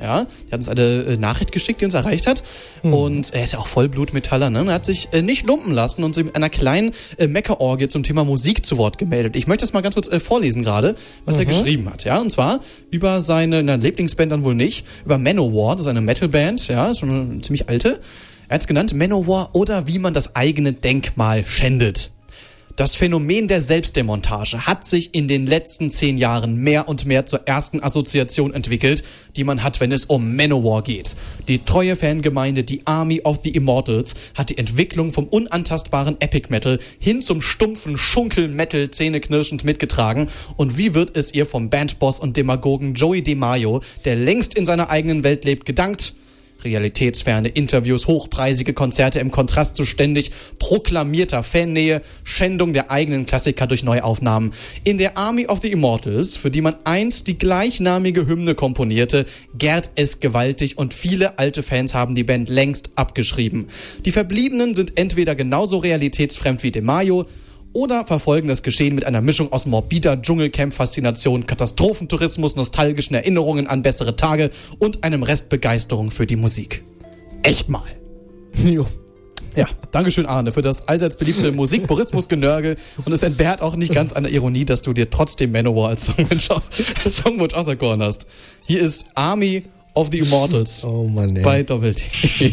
ja, der hat uns eine äh, Nachricht geschickt, die uns erreicht hat. Und er ist ja auch Vollblutmetaller, ne? Er hat sich äh, nicht lumpen lassen und sich mit einer kleinen äh, Meckerorgie zum Thema Musik zu Wort gemeldet. Ich möchte das mal ganz kurz äh, vorlesen gerade, was er Mhm. geschrieben hat, ja? Und zwar über seine na, Lieblingsband dann wohl nicht, über Manowar, das ist eine Metalband, ja, ist schon eine ziemlich alte. Er hat es genannt Manowar oder wie man das eigene Denkmal schändet. Das Phänomen der Selbstdemontage hat sich in den letzten zehn Jahren mehr und mehr zur ersten Assoziation entwickelt, die man hat, wenn es um Manowar geht. Die treue Fangemeinde, die Army of the Immortals, hat die Entwicklung vom unantastbaren Epic Metal hin zum stumpfen Schunkel-Metal zähneknirschend mitgetragen. Und wie wird es ihr vom Bandboss und Demagogen Joey DeMaio, der längst in seiner eigenen Welt lebt, gedankt? Realitätsferne Interviews, hochpreisige Konzerte im Kontrast zu ständig proklamierter Fannähe, Schändung der eigenen Klassiker durch Neuaufnahmen. In der Army of the Immortals, für die man einst die gleichnamige Hymne komponierte, gärt es gewaltig und viele alte Fans haben die Band längst abgeschrieben. Die Verbliebenen sind entweder genauso realitätsfremd wie DeMaio, oder verfolgen das Geschehen mit einer Mischung aus morbider Dschungelcamp-Faszination, Katastrophentourismus, nostalgischen Erinnerungen an bessere Tage und einem Rest Begeisterung für die Musik. Echt mal. [LAUGHS] Jo. Ja, Dankeschön, Arne, für das allseits beliebte Musik-Purismus-Genörgel. Und es entbehrt auch nicht ganz an Ironie, dass du dir trotzdem Manowar als [LAUGHS] Songwunsch auserkoren hast. Hier ist Army of the Immortals [LAUGHS] Oh Mann, ey. bei Doppel-T. [LAUGHS]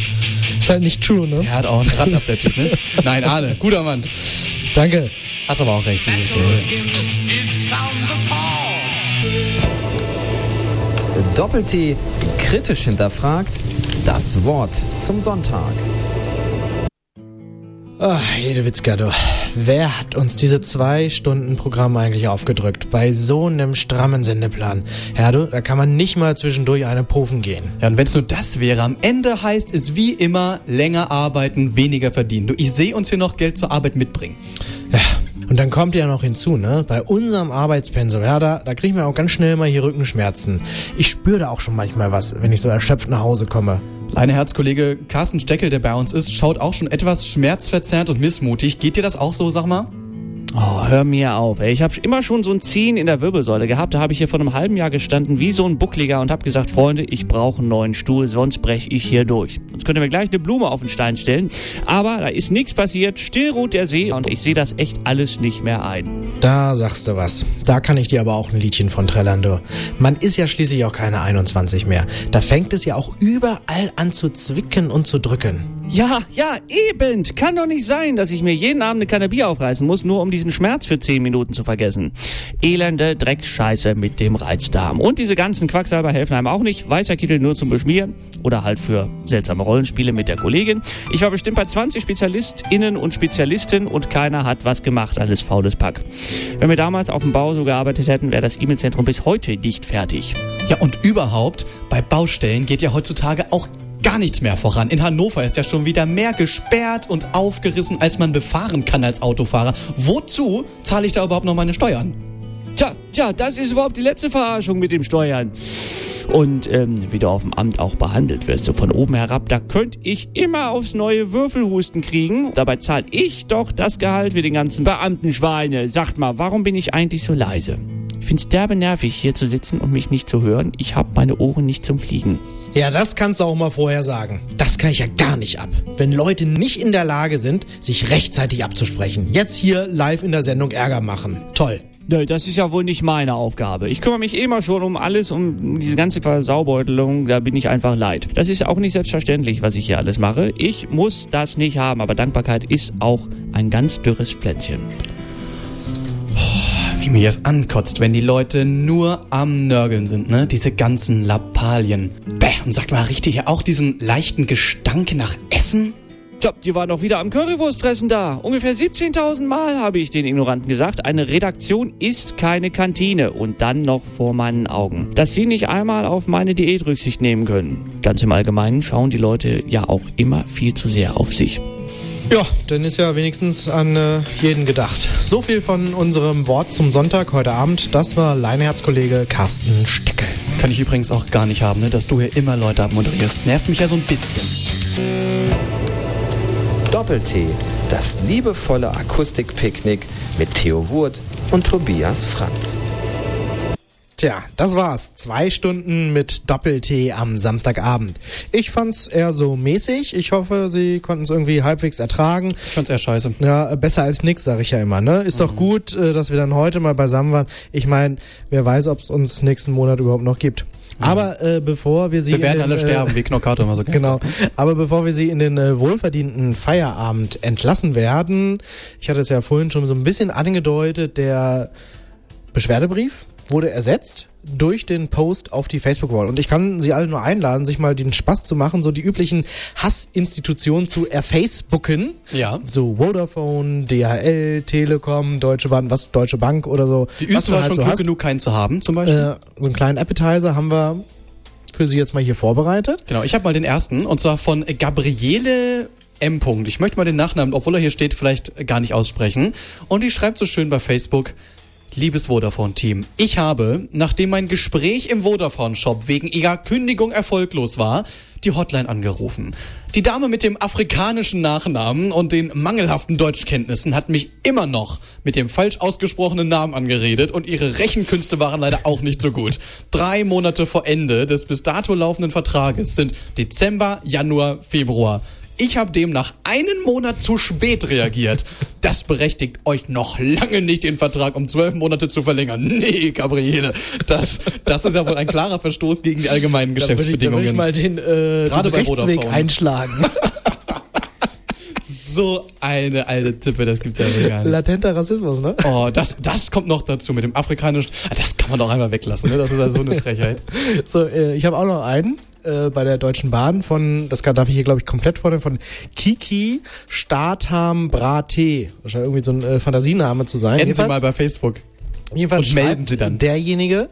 Ist halt nicht true, ne? Der hat auch einen Rand ab, der Typ, ne? Nein, Arne, guter Mann. Danke. Hast aber auch recht. dieses. Doppel-T kritisch hinterfragt. Das Wort zum Sonntag. Hedewitzka, du. Wer hat uns diese zwei Stunden Programm eigentlich aufgedrückt? Bei so einem strammen Sendeplan. Ja, du, da kann man nicht mal zwischendurch eine Pufen gehen. Ja, und wenn es nur das wäre, am Ende heißt es wie immer länger arbeiten, weniger verdienen. Du, ich sehe uns hier noch Geld zur Arbeit mitbringen. Ja, und dann kommt ja noch hinzu, ne? Bei unserem Arbeitspensum, ja, da, da kriegen wir auch ganz schnell mal hier Rückenschmerzen. Ich spüre da auch schon manchmal was, wenn ich so erschöpft nach Hause komme. Kleiner Herzkollege Carsten Steckel, der bei uns ist, schaut auch schon etwas schmerzverzerrt und missmutig. Geht dir das auch so, sag mal? Oh, hör mir auf. Ey. Ich habe immer schon so ein Ziehen in der Wirbelsäule gehabt. Da habe ich hier vor einem halben Jahr gestanden wie so ein Buckliger und habe gesagt, Freunde, ich brauche einen neuen Stuhl, sonst breche ich hier durch. Sonst könnt ihr mir gleich eine Blume auf den Stein stellen. Aber da ist nichts passiert. Still ruht der See und ich sehe das echt alles nicht mehr ein. Da sagst du was. Da kann ich dir aber auch ein Liedchen von trällern, du. Man ist ja schließlich auch keine 21 mehr. Da fängt es ja auch überall an zu zwicken und zu drücken. Ja, ja, eben. Kann doch nicht sein, dass ich mir jeden Abend eine Kanne Bier aufreißen muss, nur um diesen Schmerz für 10 Minuten zu vergessen. Elende Drecksscheiße mit dem Reizdarm. Und diese ganzen Quacksalber helfen einem auch nicht. Weißer Kittel nur zum Beschmieren oder halt für seltsame Rollenspiele mit der Kollegin. Ich war bestimmt bei 20 SpezialistInnen und Spezialisten und keiner hat was gemacht. Alles faules Pack. Wenn wir damals auf dem Bau so gearbeitet hätten, wäre das E-Mail-Zentrum bis heute nicht fertig. Ja, und überhaupt, bei Baustellen geht ja heutzutage auch gar nichts mehr voran. In Hannover ist ja schon wieder mehr gesperrt und aufgerissen, als man befahren kann als Autofahrer. Wozu zahle ich da überhaupt noch meine Steuern? Tja, tja, das ist überhaupt die letzte Verarschung mit dem Steuern. Und ähm, wie du auf dem Amt auch behandelt wirst, so von oben herab, da könnte ich immer aufs neue Würfelhusten kriegen. Dabei zahle ich doch das Gehalt wie den ganzen Beamtenschweine. Sagt mal, warum bin ich eigentlich so leise? Ich find's derbe nervig, hier zu sitzen und mich nicht zu hören. Ich hab meine Ohren nicht zum Fliegen. Ja, das kannst du auch mal vorher sagen. Das kann ich ja gar nicht ab. Wenn Leute nicht in der Lage sind, sich rechtzeitig abzusprechen. Jetzt hier live in der Sendung Ärger machen. Toll. Nee, das ist ja wohl nicht meine Aufgabe. Ich kümmere mich immer schon um alles, um diese ganze Versaubeutelung, da bin ich einfach leid. Das ist auch nicht selbstverständlich, was ich hier alles mache. Ich muss das nicht haben, aber Dankbarkeit ist auch ein ganz dürres Plätzchen. Wie mir das ankotzt, wenn die Leute nur am Nörgeln sind, ne? Diese ganzen Lappalien. Bäh, und sagt mal, riecht ihr hier auch diesen leichten Gestank nach Essen? Tja, die waren doch wieder am Currywurstfressen da. Ungefähr 17.000 Mal habe ich den Ignoranten gesagt, eine Redaktion ist keine Kantine und dann noch vor meinen Augen. Dass sie nicht einmal auf meine Diät Rücksicht nehmen können. Ganz im Allgemeinen schauen die Leute ja auch immer viel zu sehr auf sich. Ja, dann ist ja wenigstens an äh, jeden gedacht. So viel von unserem Wort zum Sonntag heute Abend. Das war Leineherzkollege Carsten Steckel. Kann ich übrigens auch gar nicht haben, ne? dass du hier immer Leute abmoderierst. Nervt mich ja so ein bisschen. Doppel-T, das liebevolle Akustikpicknick mit Theo Wurt und Tobias Franz. Tja, das war's. Zwei Stunden mit Doppel-T am Samstagabend. Ich fand's eher so mäßig. Ich hoffe, Sie konnten es irgendwie halbwegs ertragen. Ich fand's eher scheiße. Ja, besser als nix, sag ich ja immer. Ne? Ist mhm. doch gut, äh, dass wir dann heute mal beisammen waren. Ich meine, wer weiß, ob es uns nächsten Monat überhaupt noch gibt. Aber äh, bevor wir sie. Wir werden den, alle sterben, wie Knockato immer so gerne Genau. Aber bevor wir sie in den äh, wohlverdienten Feierabend entlassen werden, ich hatte es ja vorhin schon so ein bisschen angedeutet, der Beschwerdebrief wurde ersetzt durch den Post auf die Facebook-Wall. Und ich kann Sie alle nur einladen, sich mal den Spaß zu machen, so die üblichen Hassinstitutionen zu erfacebooken. Ja. So Vodafone, DHL, Telekom, Deutsche Bank, was Deutsche Bank oder so. Die Österreich halt schon so klug genug, keinen zu haben, zum Beispiel. Äh, so einen kleinen Appetizer haben wir für Sie jetzt mal hier vorbereitet. Genau, ich habe mal den ersten, und zwar von Gabriele M. -Punkt. Ich möchte mal den Nachnamen, obwohl er hier steht, vielleicht gar nicht aussprechen. Und die schreibt so schön bei Facebook, Liebes Vodafone-Team, ich habe, nachdem mein Gespräch im Vodafone-Shop wegen ihrer Kündigung erfolglos war, die Hotline angerufen. Die Dame mit dem afrikanischen Nachnamen und den mangelhaften Deutschkenntnissen hat mich immer noch mit dem falsch ausgesprochenen Namen angeredet und ihre Rechenkünste waren leider auch nicht so gut. Drei Monate vor Ende des bis dato laufenden Vertrages sind Dezember, Januar, Februar. Ich habe demnach einen Monat zu spät reagiert. Das berechtigt euch noch lange nicht, den Vertrag um zwölf Monate zu verlängern. [LAUGHS] Nee, Gabriele, das, das ist ja wohl ein klarer Verstoß gegen die allgemeinen Geschäftsbedingungen. Da würde ich, da würde ich mal den, äh, Gerade den Rechtsweg Vodafone. einschlagen. [LAUGHS] so eine alte Tippe, das gibt's ja gar nicht. Latenter Rassismus, ne? Oh, das, das kommt noch dazu mit dem afrikanischen. Das kann man doch einmal weglassen, ne? Das ist ja so eine Frechheit. [LAUGHS] So, äh, ich habe auch noch einen äh, bei der Deutschen Bahn von, das kann, darf ich hier glaube ich komplett vornehmen, von Kiki Statham Brate. Wahrscheinlich irgendwie so ein äh, Fantasiename zu sein. Enden Sie mal bei Facebook. Jedenfalls Und melden Sie dann. derjenige,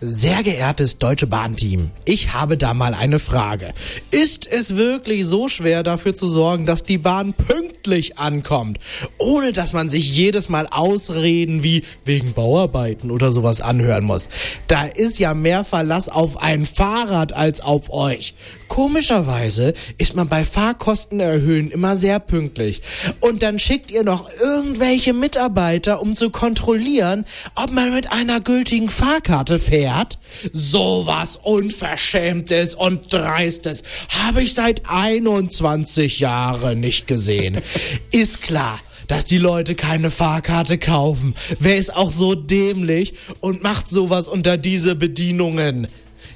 sehr geehrtes Deutsche Bahnteam, ich habe da mal eine Frage. Ist es wirklich so schwer dafür zu sorgen, dass die Bahn pünktlich ankommt, ohne dass man sich jedes Mal Ausreden wie wegen Bauarbeiten oder sowas anhören muss? Da ist ja mehr Verlass auf ein Fahrrad als auf euch. Komischerweise ist man bei Fahrkosten erhöhen immer sehr pünktlich. Und dann schickt ihr noch irgendwelche Mitarbeiter, um zu kontrollieren, ob man mit einer gültigen Fahrkarte fährt. Sowas Unverschämtes und Dreistes habe ich seit 21 Jahren nicht gesehen. [LAUGHS] Ist klar dass die Leute keine Fahrkarte kaufen. Wer ist auch so dämlich und macht sowas unter diese Bedienungen?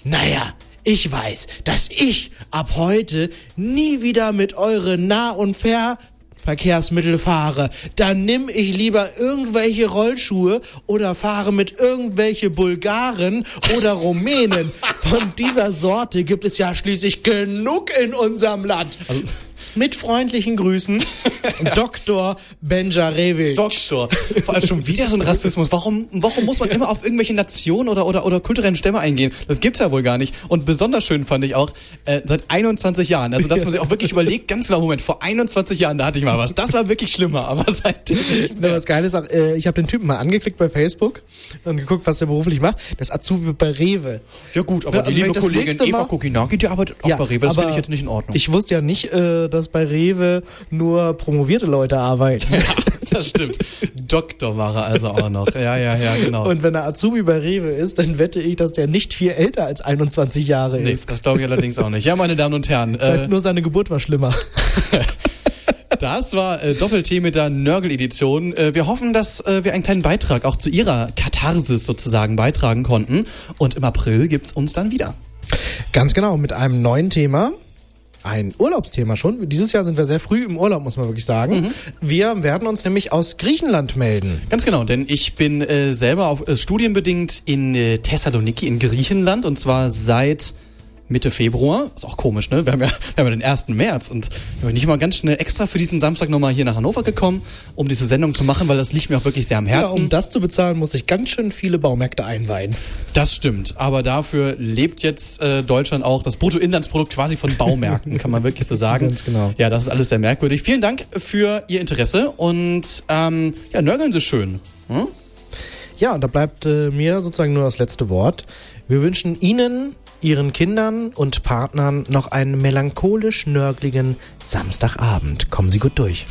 Naja, ich weiß, dass ich ab heute nie wieder mit eure Nah- und Fernverkehrsmittel fahre. Dann nimm ich lieber irgendwelche Rollschuhe oder fahre mit irgendwelche Bulgaren oder Rumänen. [LAUGHS] Von dieser Sorte gibt es ja schließlich genug in unserem Land. Mit freundlichen Grüßen, [LAUGHS] Dr. Benjarevic. Doktor. Vor allem schon wieder so ein Rassismus. Warum, warum muss man immer auf irgendwelche Nationen oder, oder, oder kulturellen Stämme eingehen? Das gibt's ja wohl gar nicht. Und besonders schön fand ich auch, äh, seit 21 Jahren, also dass man sich auch wirklich überlegt, ganz genau, Moment, vor 21 Jahren, da hatte ich mal was. Das war wirklich schlimmer, aber seitdem Ja, was geil ist, auch, äh, ich habe den Typen mal angeklickt bei Facebook und geguckt, was der beruflich macht. Das Azubi bei Rewe. Ja gut, aber Ja, die also wenn liebe Kollegin Eva Kokinaki, die arbeitet auch bei Rewe. Das finde ich jetzt nicht in Ordnung. Ich wusste ja nicht, äh, dass bei Rewe nur promovierte Leute arbeiten. das stimmt. Doktor war er also auch noch. Ja, ja, ja, genau. Und wenn er Azubi bei Rewe ist, dann wette ich, dass der nicht viel älter als 21 Jahre nee, ist. das glaube ich allerdings auch nicht. Ja, meine Damen und Herren. Das heißt, äh, nur seine Geburt war schlimmer. [LAUGHS] Das war äh, Doppel-T mit der Nörgel-Edition. Äh, wir hoffen, dass äh, wir einen kleinen Beitrag auch zu ihrer Katharsis sozusagen beitragen konnten. Und im April gibt's uns dann wieder. Ganz genau, mit einem neuen Thema. Ein Urlaubsthema schon. Dieses Jahr sind wir sehr früh im Urlaub, muss man wirklich sagen. Mhm. Wir werden uns nämlich aus Griechenland melden. Ganz genau, denn ich bin äh, selber auf äh, studienbedingt in äh, Thessaloniki in Griechenland und zwar seit Mitte Februar. Ist auch komisch, ne? Wir haben ja, wir haben ja den 1. März und ich bin nicht mal ganz schnell extra für diesen Samstag nochmal hier nach Hannover gekommen, um diese Sendung zu machen, weil das liegt mir auch wirklich sehr am Ja, Herzen. um das zu bezahlen, muss ich ganz schön viele Baumärkte einweihen. Das stimmt, aber dafür lebt jetzt äh, Deutschland auch das Bruttoinlandsprodukt quasi von Baumärkten, kann man wirklich so [LAUGHS] sagen. Ganz genau. Ja, das ist alles sehr merkwürdig. Vielen Dank für Ihr Interesse und ähm, ja, nörgeln Sie schön. Hm? Ja, und da bleibt äh, mir sozusagen nur das letzte Wort. Wir wünschen Ihnen, Ihren Kindern und Partnern noch einen melancholisch nörgligen Samstagabend. Kommen Sie gut durch.